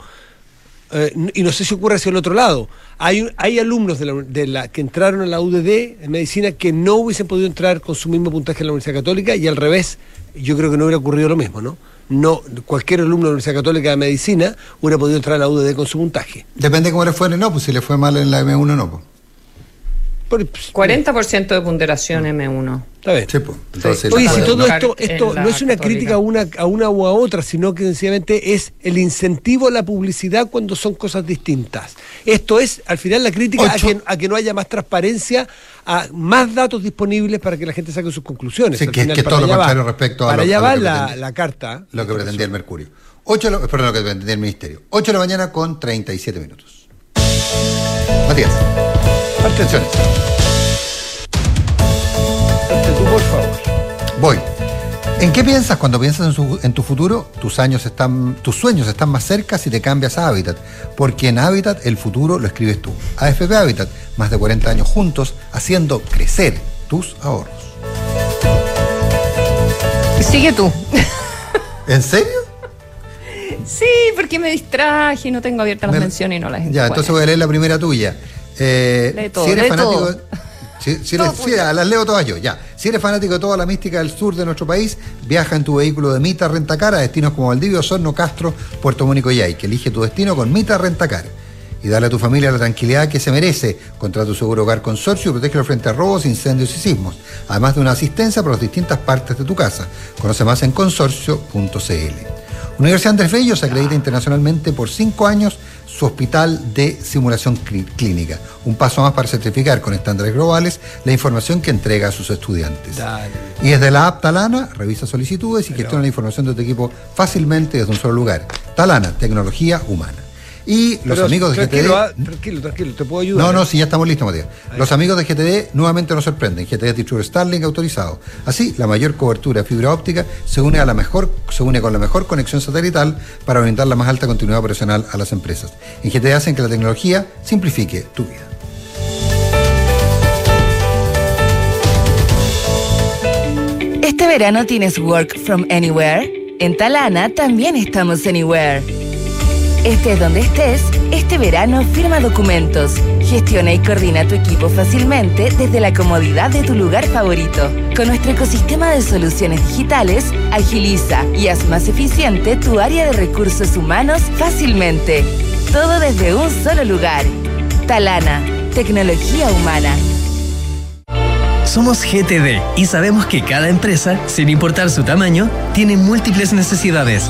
eh, y no sé si ocurre hacia el otro lado, hay, hay alumnos de la, de la, que entraron a la UDD en medicina que no hubiesen podido entrar con su mismo puntaje en la Universidad Católica y al revés, yo creo que no hubiera ocurrido lo mismo, ¿no? no cualquier alumno de la Universidad Católica de Medicina hubiera podido entrar a la UDD con su puntaje. Depende cómo le fue, no, pues si le fue mal en la M1 no. Pues. 40% de ponderación M1. Está bien. Pues, Oye, si todo esto, esto no es una crítica a una, a una u a otra, sino que sencillamente es el incentivo a la publicidad cuando son cosas distintas. Esto es, al final, la crítica a que, no haya más transparencia, a más datos disponibles para que la gente saque sus conclusiones. Sí, que, todo lo contrario respecto a Para allá va la, la, carta. Lo que pretendía el Mercurio. 8, perdón, lo que pretendía el Ministerio. 8 de la mañana con 37 minutos. Matías. Atención. tú, por favor. Voy. ¿En qué piensas cuando piensas en, tu futuro? Tus, años están, tus sueños están más cerca si te cambias a Habitat, porque en Habitat el futuro lo escribes tú. AFP Habitat, más de 40 años juntos, haciendo crecer tus ahorros. Sigue tú. ¿En serio? Sí, porque me distraje, no tengo abiertas las menciones y no las entiendo. Ya, entonces voy a leer la primera tuya. Eh, si eres fanático. Si, las leo todas yo, ya. Si eres fanático de toda la mística del sur de nuestro país, viaja en tu vehículo de Mita Rentacar a destinos como Valdivia, Osorno, Castro, Puerto Mónico y que Elige tu destino con Mita Rentacar y dale a tu familia la tranquilidad que se merece. Contra tu seguro hogar consorcio y protégelo frente a robos, incendios y sismos. Además de una asistencia para las distintas partes de tu casa. Conoce más en consorcio.cl. Universidad Andrés Bello se acredita internacionalmente por cinco años su hospital de simulación clínica. Un paso más para certificar con estándares globales la información que entrega a sus estudiantes. Y desde la app Talana, revisa solicitudes y gestiona la información de tu equipo fácilmente desde un solo lugar. Talana, tecnología humana. Y los amigos de GTD. Ah, tranquilo, tranquilo, te puedo ayudar. No, no, si ya estamos listos, Matías. Los amigos de GTD nuevamente nos sorprenden. GTD es distribuidor Starlink autorizado. Así, la mayor cobertura de fibra óptica se une a la mejor, se une con la mejor conexión satelital para brindar la más alta continuidad operacional a las empresas. En GTD hacen que la tecnología simplifique tu vida. Este verano tienes Work from Anywhere. En Talana también estamos Anywhere. Estés donde estés, este verano firma documentos, gestiona y coordina tu equipo fácilmente desde la comodidad de tu lugar favorito. Con nuestro ecosistema de soluciones digitales, agiliza y haz más eficiente tu área de recursos humanos fácilmente. Todo desde un solo lugar. Talana, tecnología humana. Somos GTD y sabemos que cada empresa, sin importar su tamaño, tiene múltiples necesidades.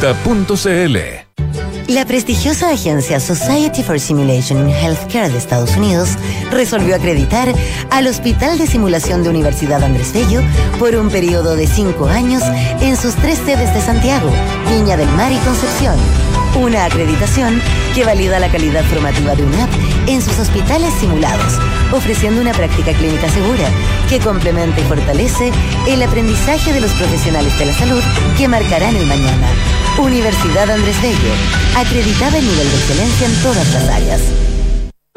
La prestigiosa agencia Society for Simulation in Healthcare de Estados Unidos resolvió acreditar al Hospital de Simulación de Universidad Andrés Bello por un periodo de cinco años en sus tres sedes de Santiago, Viña del Mar y Concepción. Una acreditación que valida la calidad formativa de UNAP en sus hospitales simulados, ofreciendo una práctica clínica segura que complementa y fortalece el aprendizaje de los profesionales de la salud que marcarán el mañana. Universidad Andrés Bello, acreditada en nivel de excelencia en todas las áreas.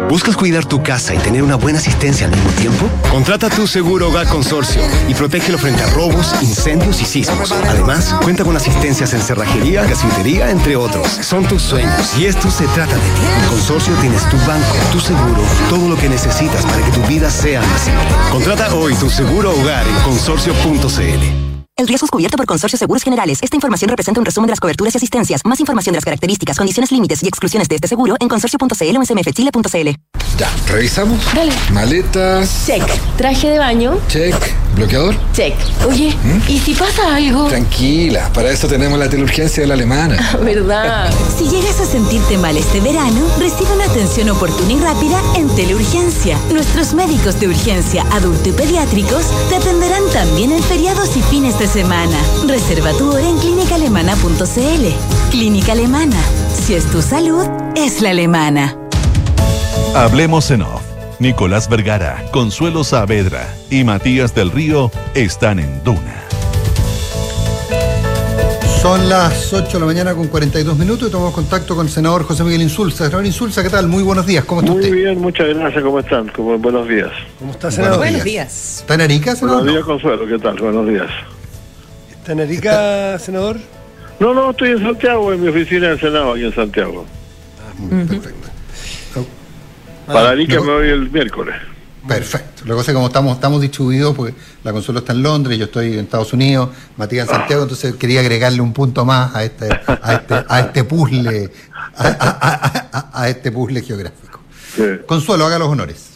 ¿Buscas cuidar tu casa y tener una buena asistencia al mismo tiempo? Contrata tu seguro Hogar Consorcio y protégelo frente a robos, incendios y sismos. Además, cuenta con asistencias en cerrajería, gasfitería, entre otros. Son tus sueños y esto se trata de ti. En Consorcio tienes tu banco, tu seguro, todo lo que necesitas para que tu vida sea más simple. Contrata hoy tu seguro hogar en consorcio.cl. El riesgo es cubierto por Consorcio Seguros Generales. Esta información representa un resumen de las coberturas y asistencias. Más información de las características, condiciones, límites y exclusiones de este seguro en consorcio.cl o smfchile.cl. Ya, ¿revisamos? Dale. Maletas. Check. Traje de baño. Check. ¿Bloqueador? Check. Oye, ¿Mm? ¿y si pasa algo? Tranquila, para eso tenemos la teleurgencia de la alemana. ¿Verdad? Si llegas a sentirte mal este verano, recibe una atención oportuna y rápida en Teleurgencia. Nuestros médicos de urgencia adulto y pediátricos te atenderán también en feriados y fines de semana. Reserva tu hora en clínicaalemana.cl. Clínica Alemana. Si es tu salud, es la alemana. Hablemos en off. Nicolás Vergara, Consuelo Saavedra y Matías del Río están en Duna. Son las 8 de la mañana con 42 minutos y tomamos contacto con el senador José Miguel Insulza. Senador Insulza, ¿qué tal? Muy buenos días, ¿cómo está Muy usted? bien, muchas gracias, ¿cómo están? ¿Cómo- buenos días. ¿Cómo está, senador? Buenos días. ¿Está en Arica, senador? Buenos días, Consuelo, ¿qué tal? Buenos días. ¿Está en Arica, senador? No, no, estoy en Santiago, en mi oficina del Senado, aquí en Santiago. Perfecto. Para Arica no. me voy el miércoles. Perfecto. Lo que pasa es que como estamos, estamos distribuidos, pues la consola está en Londres, yo estoy en Estados Unidos, Matías en Santiago, entonces quería agregarle un punto más a este, a este, a este puzzle, a, a- a- a este puzzle geográfico. Sí. Consuelo, haga los honores.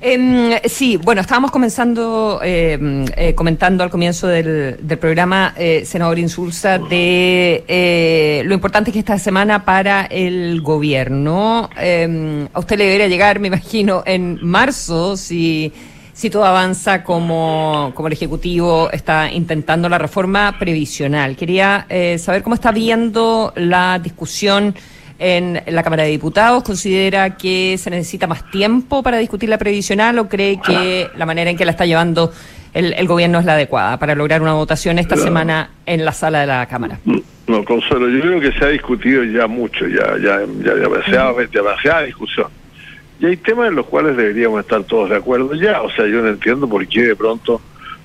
Em, sí, bueno, estábamos comenzando, em, eh, comentando al comienzo del, del programa, eh, senador Insulza, de eh, lo importante que es esta semana para el gobierno. Em, a usted le debería llegar, me imagino, en marzo, si, si todo avanza como, como el Ejecutivo está intentando la reforma previsional. Quería eh, saber cómo está viendo la discusión en la Cámara de Diputados. ¿Considera que se necesita más tiempo para discutir la previsional o cree que la manera en que la está llevando el, gobierno es la adecuada para lograr una votación esta semana en la sala de la Cámara? No, Consuelo, yo creo que se ha discutido ya mucho, ya, ya, ya demasiada, demasiada discusión y hay temas en los cuales deberíamos estar todos de acuerdo ya. O sea, yo no entiendo por qué de pronto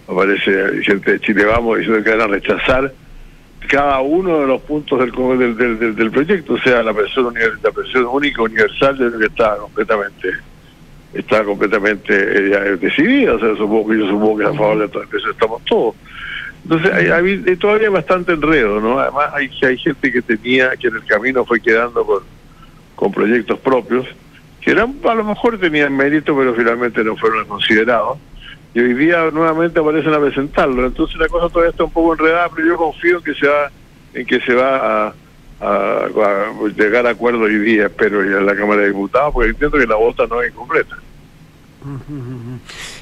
aparece gente de Chile Vamos diciendo que van a rechazar cada uno de los puntos del, del, del, proyecto. O sea, la persona, la persona única, universal, creo que está completamente está completamente eh, decidida. O sea, supongo que yo supongo que a favor de todo eso estamos todos. Entonces, hay, hay, todavía bastante enredo, ¿no? Además, hay, hay gente que tenía, que en el camino fue quedando con, con proyectos propios que eran, a lo mejor tenían mérito, pero finalmente no fueron considerados. Y hoy día nuevamente aparecen a presentarlo. Entonces la cosa todavía está un poco enredada, pero yo confío en que se va, en que se va a, llegar a acuerdo hoy día, espero, en la Cámara de Diputados, porque entiendo que la vota no es incompleta.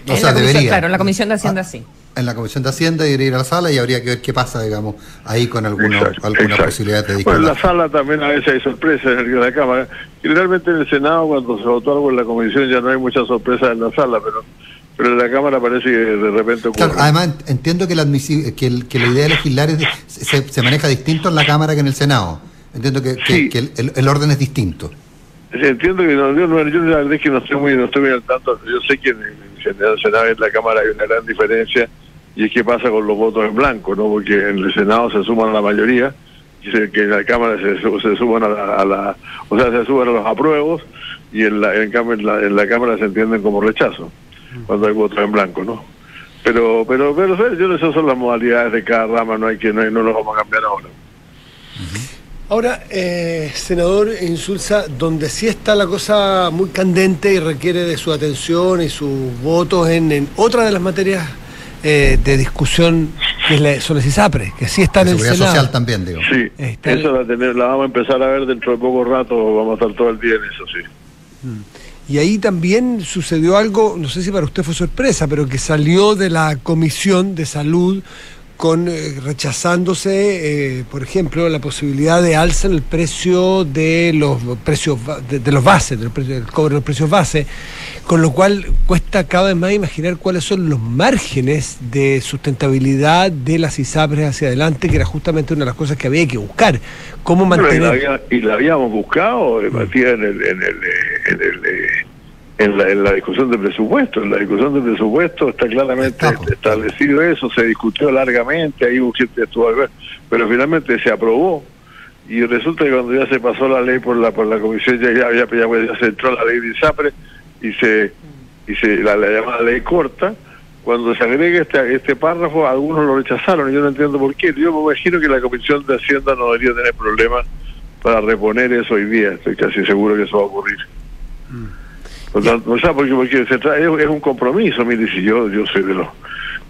O sea, debería. Claro, en la Comisión de Hacienda sí en la Comisión de Hacienda y ir a la sala y habría que ver qué pasa, digamos, ahí con alguna, alguna posibilidad de discutir. Bueno, en la sala también a veces hay sorpresas en el, la Cámara. Generalmente en el Senado, cuando se votó algo en la Comisión, ya no hay muchas sorpresas en la sala, pero pero en la Cámara parece que de repente ocurre. además, entiendo que la, que, que la idea de legislar se, se, maneja distinto en la Cámara que en el Senado. Entiendo que, que, el, orden es distinto. entiendo que no, yo, yo, la verdad es que no estoy muy, no estoy muy al tanto. Yo sé que en el Senado y en la Cámara hay una gran diferencia y es que pasa con los votos en blanco, ¿no? Porque en el Senado se suman a la mayoría, y que en la Cámara se, se suman a la, o sea, se suman a los apruebos, y en la, en, la, en la Cámara se entienden como rechazo, cuando hay votos en blanco, ¿no? Pero, pero, pero, yo esas son las modalidades de cada rama, no hay que, no, no lo vamos a cambiar ahora. Ahora, eh, senador Insulza, donde sí está la cosa muy candente y requiere de su atención y sus votos en, en otra de las materias eh, de discusión que es la, son las ISAPRE, que sí están en el Senado. social también, digo. Sí, eso la, tener, la, vamos a empezar a ver dentro de poco rato, vamos a estar todo el día en eso, sí. Mm. Y ahí también sucedió algo, no sé si para usted fue sorpresa, pero que salió de la Comisión de Salud con eh, rechazándose, eh, por ejemplo, la posibilidad de alza en el precio de los precios de, los bases, del, del cobro de los precios base, con lo cual cuesta cada vez más imaginar cuáles son los márgenes de sustentabilidad de las ISAPRES hacia adelante, que era justamente una de las cosas que había que buscar. ¿Cómo mantener? y, la habíamos buscado, eh, Matías, en el, en el, en el en la, en la discusión del presupuesto. En la discusión del presupuesto está claramente establecido eso, se discutió largamente, ahí gente estuvo pero finalmente se aprobó. Y resulta que cuando ya se pasó la ley por la por la comisión, ya, ya, ya, se entró la ley de ISAPRE y se, y se la, llamada ley corta, cuando se agrega este, este párrafo, algunos lo rechazaron y yo no entiendo por qué. Yo me imagino que la Comisión de Hacienda no debería tener problemas para reponer eso hoy día. Estoy casi seguro que eso va a ocurrir. Mm o sea, porque, porque se es, un compromiso, mire, si yo, yo soy de los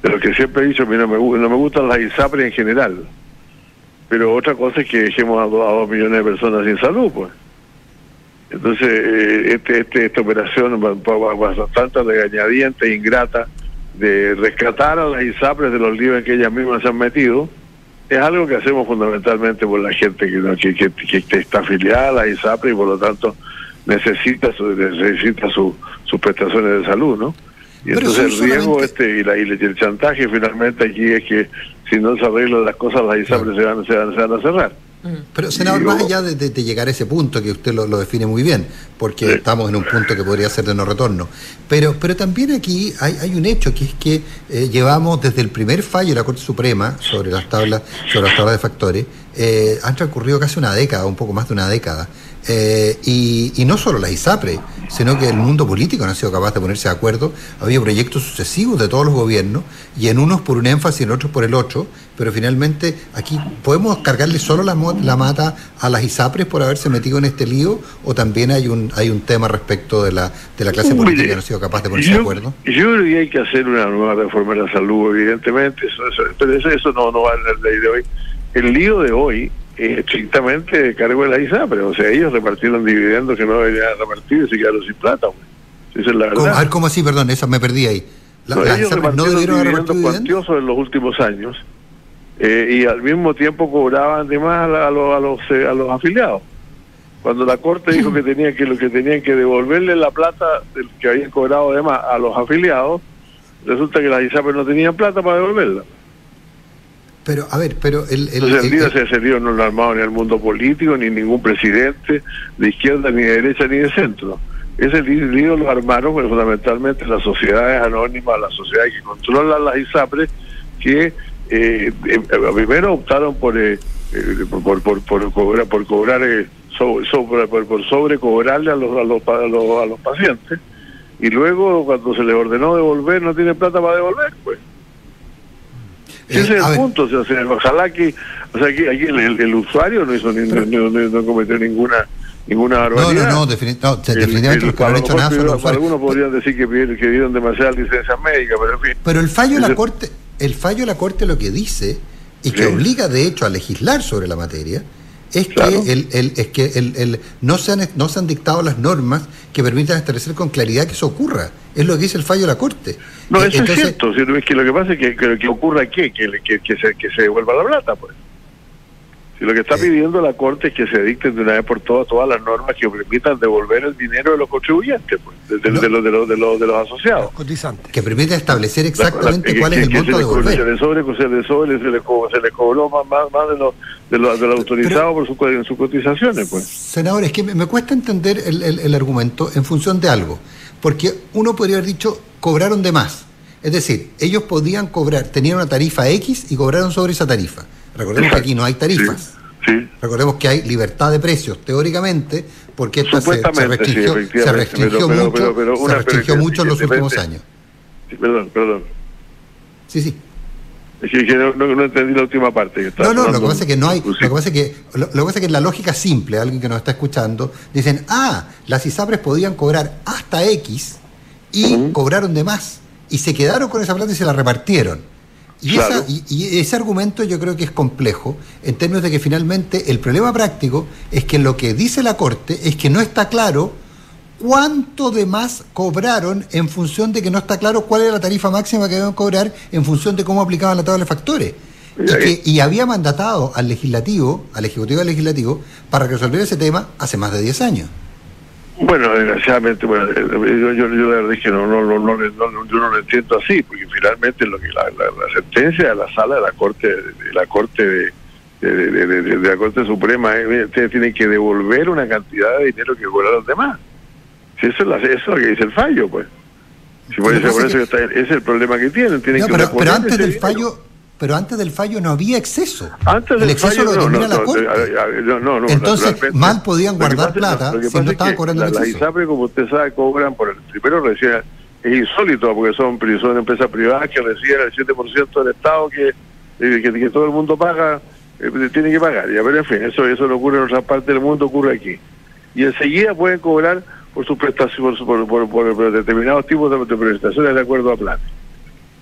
de lo que siempre he dicho, mira, me, no me gustan las ISAPRE en general, pero otra cosa es que dejemos a, dos millones de personas sin salud, pues. Entonces, eh, este, este, esta operación bastante regañadiente e ingrata de rescatar a las ISAPRES de los libros en que ellas mismas se han metido, es algo que hacemos fundamentalmente por la gente que, que, que, está afiliada a la ISAPRE y por lo tanto necesita su, necesita su, sus prestaciones de salud, ¿no? Y entonces el riesgo este y, la, y el chantaje finalmente aquí es que si no se arreglan las cosas, las ISAPRES se, van, se, van, a cerrar. Pero, senador, más allá de, llegar a ese punto, que usted lo, define muy bien, porque estamos en un punto que podría ser de no retorno, pero, pero también aquí hay, hay un hecho, que es que eh, llevamos desde el primer fallo de la Corte Suprema sobre las tablas, sobre las tablas de factores, eh, han transcurrido casi una década, un poco más de una década, eh, y, no solo la ISAPRE, sino que el mundo político no ha sido capaz de ponerse de acuerdo. Había proyectos sucesivos de todos los gobiernos, y en unos por un énfasis, en otros por el otro, pero finalmente aquí podemos cargarle solo la, la mata a las ISAPRES por haberse metido en este lío, o también hay un hay un tema respecto de la, de la clase política que no ha sido capaz de ponerse de acuerdo. Yo creo que hay que hacer una nueva reforma de la salud, evidentemente, eso, pero eso, no, no va en el ley de hoy. El lío de hoy estrictamente cargo de la ISAPRE. O sea, ellos repartieron dividendos que no deberían repartir y se quedaron sin plata. Esa es la verdad. A ver, ¿cómo así? Perdón, esa me perdí ahí. no, ellos repartieron no dividendos cuantiosos en los últimos años eh, y al mismo tiempo cobraban además a, los, a, los, eh, a los afiliados. Cuando la Corte dijo que tenían que lo que tenían que devolverle la plata del que habían cobrado además a los afiliados, resulta que las ISAPRES no tenían plata para devolverla. Pero, a ver, pero el... el, el, lío no lo ha armado ni el mundo político, ni ningún presidente de izquierda, ni de derecha, ni de centro. Ese lío lo armaron pues, fundamentalmente las sociedades anónimas, las sociedades que controlan las ISAPRES, que eh, eh, primero optaron por, eh, por, por, por, cobrar, por cobrar sobre, por, por sobrecobrarle a los, a, los, a, los, a los pacientes, y luego cuando se les ordenó devolver, no tienen plata para devolver, pues. Ese es el punto, o sea, ojalá que, o sea, aquí, aquí el, el, usuario no hizo ni, no, no, no, cometió ninguna ninguna barbaridad. No, no, no, definitivamente los que no han hecho nada. Algunos podrían decir que, que dieron demasiadas licencias médicas, pero en fin. Pero el fallo de la Corte, el fallo de la Corte lo que dice, y que obliga de hecho a legislar sobre la materia, es que, el, el, es que el, el, no, se han, no se han dictado las normas que permitan establecer con claridad que eso ocurra. Es lo que dice el fallo de la Corte. No, eso es cierto. Es que lo que pasa es que, que, que ocurra. Que, que, que, se, que se devuelva la plata, pues. Si lo que está pidiendo la Corte es que se dicten de una vez por todas todas las normas que permitan devolver el dinero de los contribuyentes, pues, de, de, los, de, los, de, los, de los asociados. que permita establecer exactamente cuál es el monto de devolver. Se les, sobre, se les, sobre, se les, cobró, se les cobró más, más, más de, lo, de, lo, de lo autorizado por su, en sus cotizaciones. pues Senador, es que me, me cuesta entender el, el, el argumento en función de algo. Porque uno podría haber dicho, cobraron de más. Es decir, ellos podían cobrar, tenían una tarifa X y cobraron sobre esa tarifa. Recordemos que aquí no hay tarifas. Sí, Recordemos que hay libertad de precios, teóricamente, porque esto se, se, restringió, sí, se restringió pero, mucho, pero, pero, se restringió mucho en los últimos años. Sí, perdón, perdón. Sí, sí. Que, no, no, no, entendí la última parte. Que no, no, lo que pasa es que no hay. Lo que, pasa es que, lo, lo, que pasa es que la lógica simple, alguien que nos está escuchando, dicen, ah, las ISAPRES podían cobrar hasta X y uh -huh. cobraron de más. Y se quedaron con esa plata y se la repartieron. Y, claro. esa, y, y, ese argumento yo creo que es complejo en términos de que finalmente el problema práctico es que lo que dice la Corte es que no está claro cuánto de más cobraron en función de que no está claro cuál era la tarifa máxima que deben cobrar en función de cómo aplicaban la tabla de factores. Y, que, y había mandatado al legislativo, al ejecutivo del legislativo, para resolver ese tema hace más de 10 años. Bueno, desgraciadamente, bueno, eh, yo, yo, yo la verdad es que no, no, no, no, no, yo no lo entiendo así, porque finalmente lo que la, la, la sentencia de la sala de la corte, de la corte de, de, de, de, de la corte suprema, eh, ustedes tienen que devolver una cantidad de dinero que cobraron los demás. Si eso es, la, eso es lo que dice el fallo, pues. Si por, eso, por eso que está, ese es el problema que tienen. tienen no, que pero, pero antes del dinero. fallo pero antes del fallo no había exceso. Antes del el exceso fallo, lo determina no, la Corte. No, no, no, Entonces, mal podían guardar plata si no estaban es cobrando la, el la exceso. ISAPRE, como usted sabe, cobran por el primero recién es insólito porque son, son empresas privadas que reciben el 7% del Estado que, eh, que, que, todo el mundo paga, eh, tiene que pagar. Ya, pero en fin, eso, eso no ocurre en otra parte del mundo, ocurre aquí. Y enseguida pueden cobrar por sus prestaciones, por, por, por, por determinados tipos de, de prestaciones de acuerdo a planes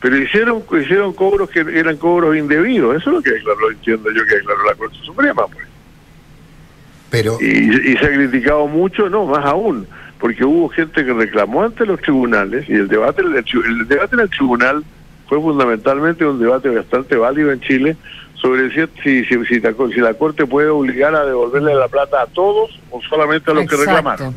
pero hicieron hicieron cobros que eran cobros indebidos eso es lo que declaró entiendo yo que declaró la Corte Suprema pues. Pero y, y, se ha criticado mucho no más aún porque hubo gente que reclamó ante los tribunales y el debate el, el debate en el tribunal fue fundamentalmente un debate bastante válido en Chile sobre si, si, si, si, la, si la Corte puede obligar a devolverle la plata a todos o solamente a los Exacto. que reclamaron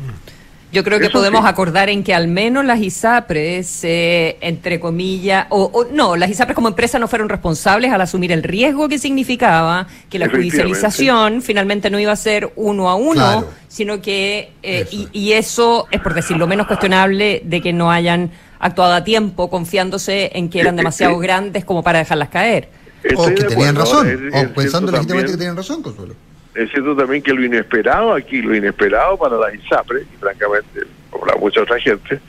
yo creo que Eso podemos sí. acordar en que al menos las ISAPRES, eh, entre comillas, o, o, no, las ISAPRES como empresa no fueron responsables al asumir el riesgo que significaba que la judicialización finalmente no iba a ser uno a uno, claro. sino que, eh, y, y, eso es por decir lo menos cuestionable de que no hayan actuado a tiempo confiándose en que eran demasiado grandes como para dejarlas caer. o que tenían razón, o pensando legítimamente que tenían razón, Consuelo es cierto también que lo inesperado aquí, lo inesperado para la ISAPRE, y francamente para mucha otra gente,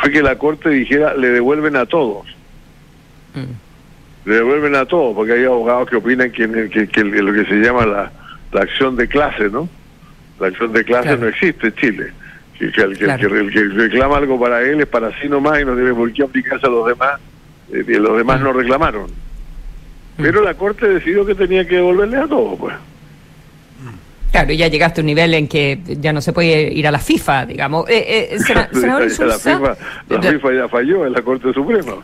fue que la Corte dijera, le devuelven a todos. Mm. Le devuelven a todos, porque hay abogados que opinan que, que, que lo que se llama la, la, acción de clase, ¿no? La acción de clase claro. no existe en Chile. Que, que, el, claro. el, que, reclama algo para él es para sí nomás y no tiene por qué aplicarse a los demás, eh, y los demás mm. no reclamaron. Mm. Pero la Corte decidió que tenía que devolverle a todos, pues. Claro, ya llegaste a un nivel en que ya no se puede ir a la FIFA, digamos. Eh, eh, senador la, FIFA, la FIFA ya falló en la Corte Suprema.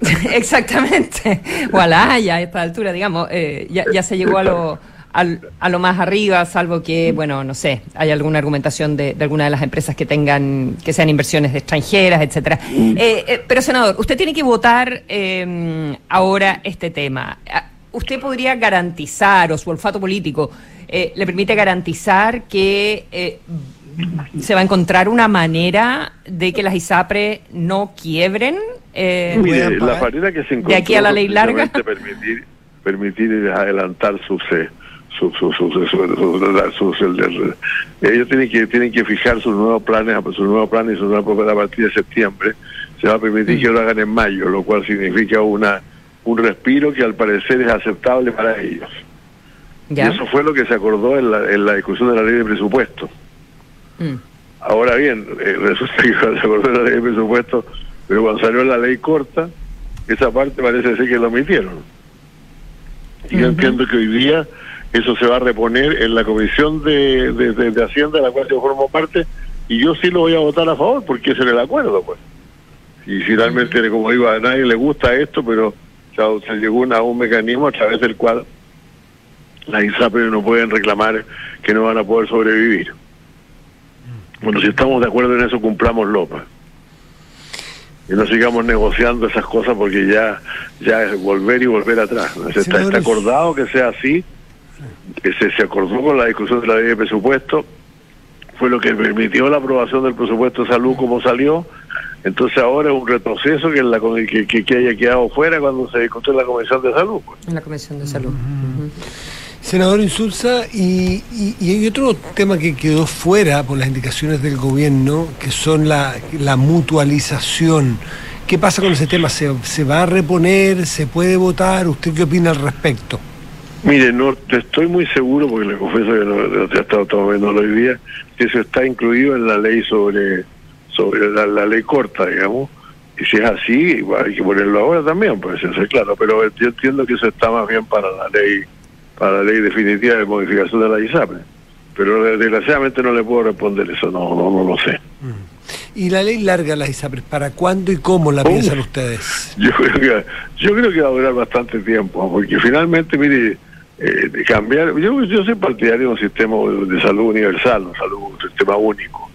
Exactamente. O a la Haya a esta altura, digamos, eh, ya, ya se llegó a lo, a lo más arriba, salvo que, bueno, no sé, hay alguna argumentación de, de alguna de las empresas que tengan, que sean inversiones extranjeras, etcétera. Eh, eh, pero, senador, usted tiene que votar eh, ahora este tema. Ah, ¿Usted podría garantizar, o su olfato político, eh, le permite garantizar que eh, se va a encontrar una manera de que las ISAPRE no quiebren? eh, Mire, la manera que se encontró de aquí a la ley larga. Permitir, permitir adelantar sus... eh, sus sus sus sus- sus- sus- el- el- ellos tienen que tienen que fijar sus nuevos planes sus nuevos planes y sus nuevas propuestas a partir de septiembre se va a permitir que lo hagan en mayo lo cual significa una un respiro que al parecer es aceptable para ellos Ya. y eso fue lo que se acordó en la, en la discusión de la ley de presupuesto Mm. Ahora bien, eh, resulta que se acordó la ley de presupuesto, pero cuando salió la ley corta, esa parte parece ser que lo omitieron. Y yo entiendo que hoy día eso se va a reponer en la comisión de, de, de- de Hacienda, de la cual yo formo parte, y yo sí lo voy a votar a favor, porque ese era el acuerdo, pues. Y finalmente, como digo, a nadie le gusta esto, pero o sea, se llegó a un mecanismo a través del cual las ISAPRE no pueden reclamar que no van a poder sobrevivir. Bueno, si estamos de acuerdo en eso, cumplámoslo. pues. Y no sigamos negociando esas cosas porque ya ya es volver y volver atrás. ¿no? Se Está, está acordado que sea así, que se, se acordó con la discusión de la ley de presupuesto, fue lo que permitió la aprobación del presupuesto de salud como salió. Entonces ahora es un retroceso que, la, que, que haya quedado fuera cuando se discutió en la Comisión de Salud. pues. En la Comisión de Salud. Senador Insulza, y, y- y hay otro tema que quedó fuera por las indicaciones del gobierno, que son la, la mutualización. ¿Qué pasa con ese tema? ¿Se, se va a reponer? ¿Se puede votar? ¿Usted qué opina al respecto? Mire, no estoy muy seguro, porque le confieso que no, he estado todo viendo hoy día, que eso está incluido en la ley sobre sobre la, la ley corta, digamos. Y si es así, hay que ponerlo ahora también, pues eso es claro. Pero yo entiendo que eso está más bien para la ley para la ley definitiva de modificación de la ISAPRE. Pero desgraciadamente no le puedo responder eso, no no, no lo sé. ¿Y la ley larga, las ISAPRES, para cuándo y cómo la Uf. piensan ustedes? Yo creo que yo creo que va a durar bastante tiempo, porque finalmente, mire, eh, de cambiar, yo, yo soy partidario de un sistema de, salud universal, un, salud, un sistema único.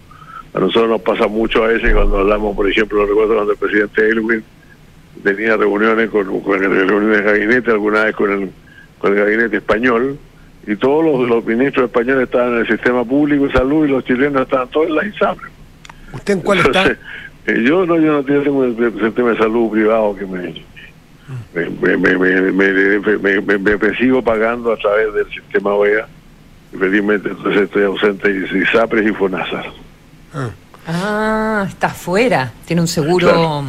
A nosotros nos pasa mucho a veces cuando hablamos, por ejemplo, lo recuerdo cuando el presidente Elwin tenía reuniones con, con reuniones de gabinete, alguna vez con el, con el gabinete español, y todos los, los ministros españoles estaban en el sistema público de salud y los chilenos estaban todos en la ISAPRE. ¿Usted en cuál está? Eh, yo no, yo no tengo el, sistema de salud privado que me me, me, me, me, me- me- me- me- me sigo pagando a través del sistema OEA. Y felizmente entonces estoy ausente y, y SAPRES y FONASA. Ah, está afuera. Tiene un seguro Claro.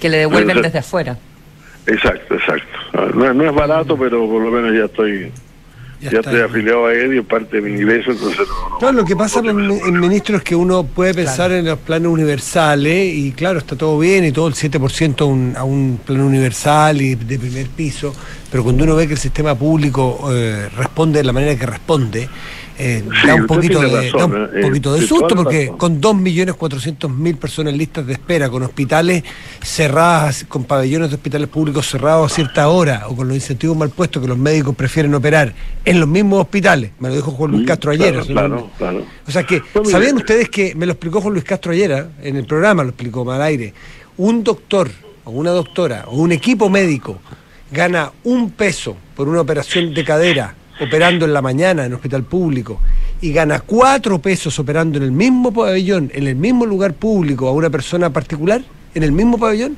que le devuelven desde afuera. Exacto, exacto. Ah, No, es- no es barato, pero por lo menos ya estoy ya, estoy afiliado a él y parte de mi ingreso, entonces no, no- Claro, lo que pasa, en, en ministro, es que uno puede pensar en los planes universales y claro, está todo bien y todo el 7% a un, a un plan universal y de primer piso, pero cuando uno ve que el sistema público eh, responde de la manera que responde, eh, Sí, da un usted poquito tiene de, razón, da un eh, poquito de eh, susto porque razón. con 2.400.000 personas listas de espera, con hospitales cerradas, con pabellones de hospitales públicos cerrados a cierta hora o con los incentivos mal puestos que los médicos prefieren operar en los mismos hospitales, me lo dijo Juan Luis Mm, Castro claro, ayer. no- claro, claro. o sea que. ¿sabían ustedes que me lo explicó Juan Luis Castro ayer ah? en el programa, lo explicó mal aire? Un doctor o una doctora o un equipo médico gana un peso por una operación de cadera operando en la mañana en hospital público y gana cuatro pesos operando en el mismo pabellón, en el mismo lugar público a una persona particular, en el mismo pabellón.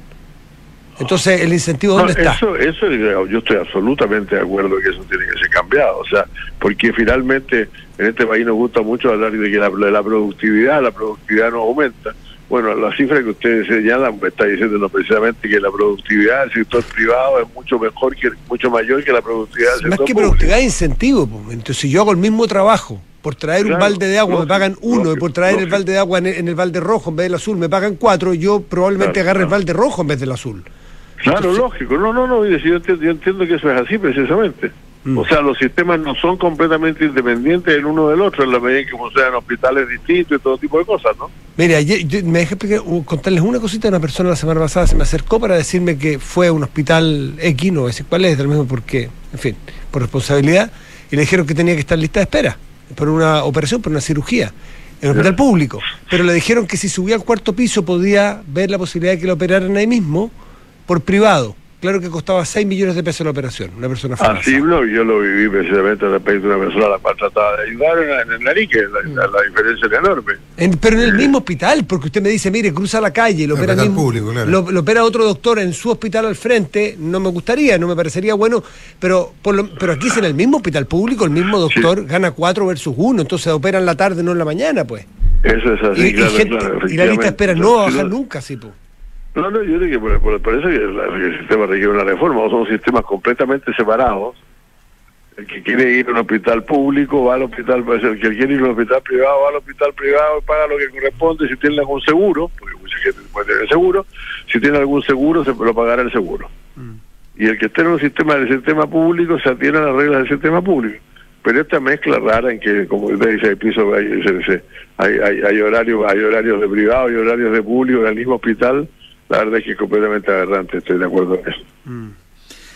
Entonces, ¿el incentivo dónde No, está? Eso, yo estoy absolutamente de acuerdo que eso tiene que ser cambiado, o sea, porque finalmente en este país nos gusta mucho hablar de que la, de la productividad, la productividad no aumenta. Bueno, la cifra que ustedes señalan me está diciendo precisamente que la productividad del sector privado es mucho mejor que mucho mayor que la productividad del Más sector que público. productividad, incentivo. po. Entonces, si yo hago el mismo trabajo, por traer un balde de agua me pagan uno, y por traer el balde de agua en el, en el balde rojo en vez del azul me pagan cuatro, yo probablemente Claro, agarre el balde rojo en vez del azul. Claro, lógico. No, no, no. Yo entiendo, yo entiendo que eso es así precisamente. Mm. O sea, los sistemas no son completamente independientes el uno del otro, en la medida en que funcionan hospitales distintos y todo tipo de cosas, ¿no? Mira, me dejé contarles una cosita. Una persona la semana pasada se me acercó para decirme que fue a un hospital X, no decir cuál es, del mismo porque, en fin, por responsabilidad, y le dijeron que tenía que estar lista de espera por una operación, por una cirugía en el hospital público. Pero le dijeron que si subía al cuarto piso podía ver la posibilidad de que lo operaran ahí mismo por privado. Claro que costaba 6 millones de pesos la operación, una persona Ah, sí, no, yo lo viví precisamente respecto a una persona a la cual trataba de ayudar en, el nariz, que la, la, diferencia es enorme. pero en el mismo hospital, porque usted me dice, mire, cruza la calle, lo opera, mismo, público, lo, opera otro doctor en su hospital al frente, no me gustaría, no me parecería bueno, pero por lo, pero aquí es en el mismo hospital público, el mismo doctor gana 4 versus 1, entonces opera en la tarde, no en la mañana, pues. Eso es así, y, claro, y, la lista espera no va a bajar nunca, sí, pues. No, no, yo digo que por, eso el sistema requiere una reforma, son sistemas completamente separados. El que quiere ir a un hospital público va al hospital, el que quiere ir a un hospital privado va al hospital privado, paga lo que corresponde, si tiene algún seguro, porque mucha gente puede tener seguro, si tiene algún seguro se lo pagará el seguro. Mm. Y el que esté en un sistema del sistema público se atiene a las reglas del sistema público. Pero esta mezcla rara en que, como usted dice, hay piso, hay, hay, hay, hay horarios, hay horarios de privado y horarios de público en el mismo hospital, la verdad es que es completamente aberrante, estoy de acuerdo en eso. Mm.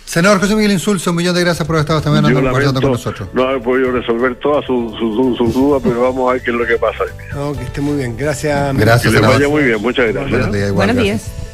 Senador José Miguel Insulso, un millón de gracias por haber estado esta mañana conversando con nosotros. No he podido resolver todas sus su, dudas, pero vamos a ver qué es lo que pasa. No, que esté muy bien. Gracias. Gracias, Que le vaya muy bien. Muchas gracias. Buenos días. Buenos días.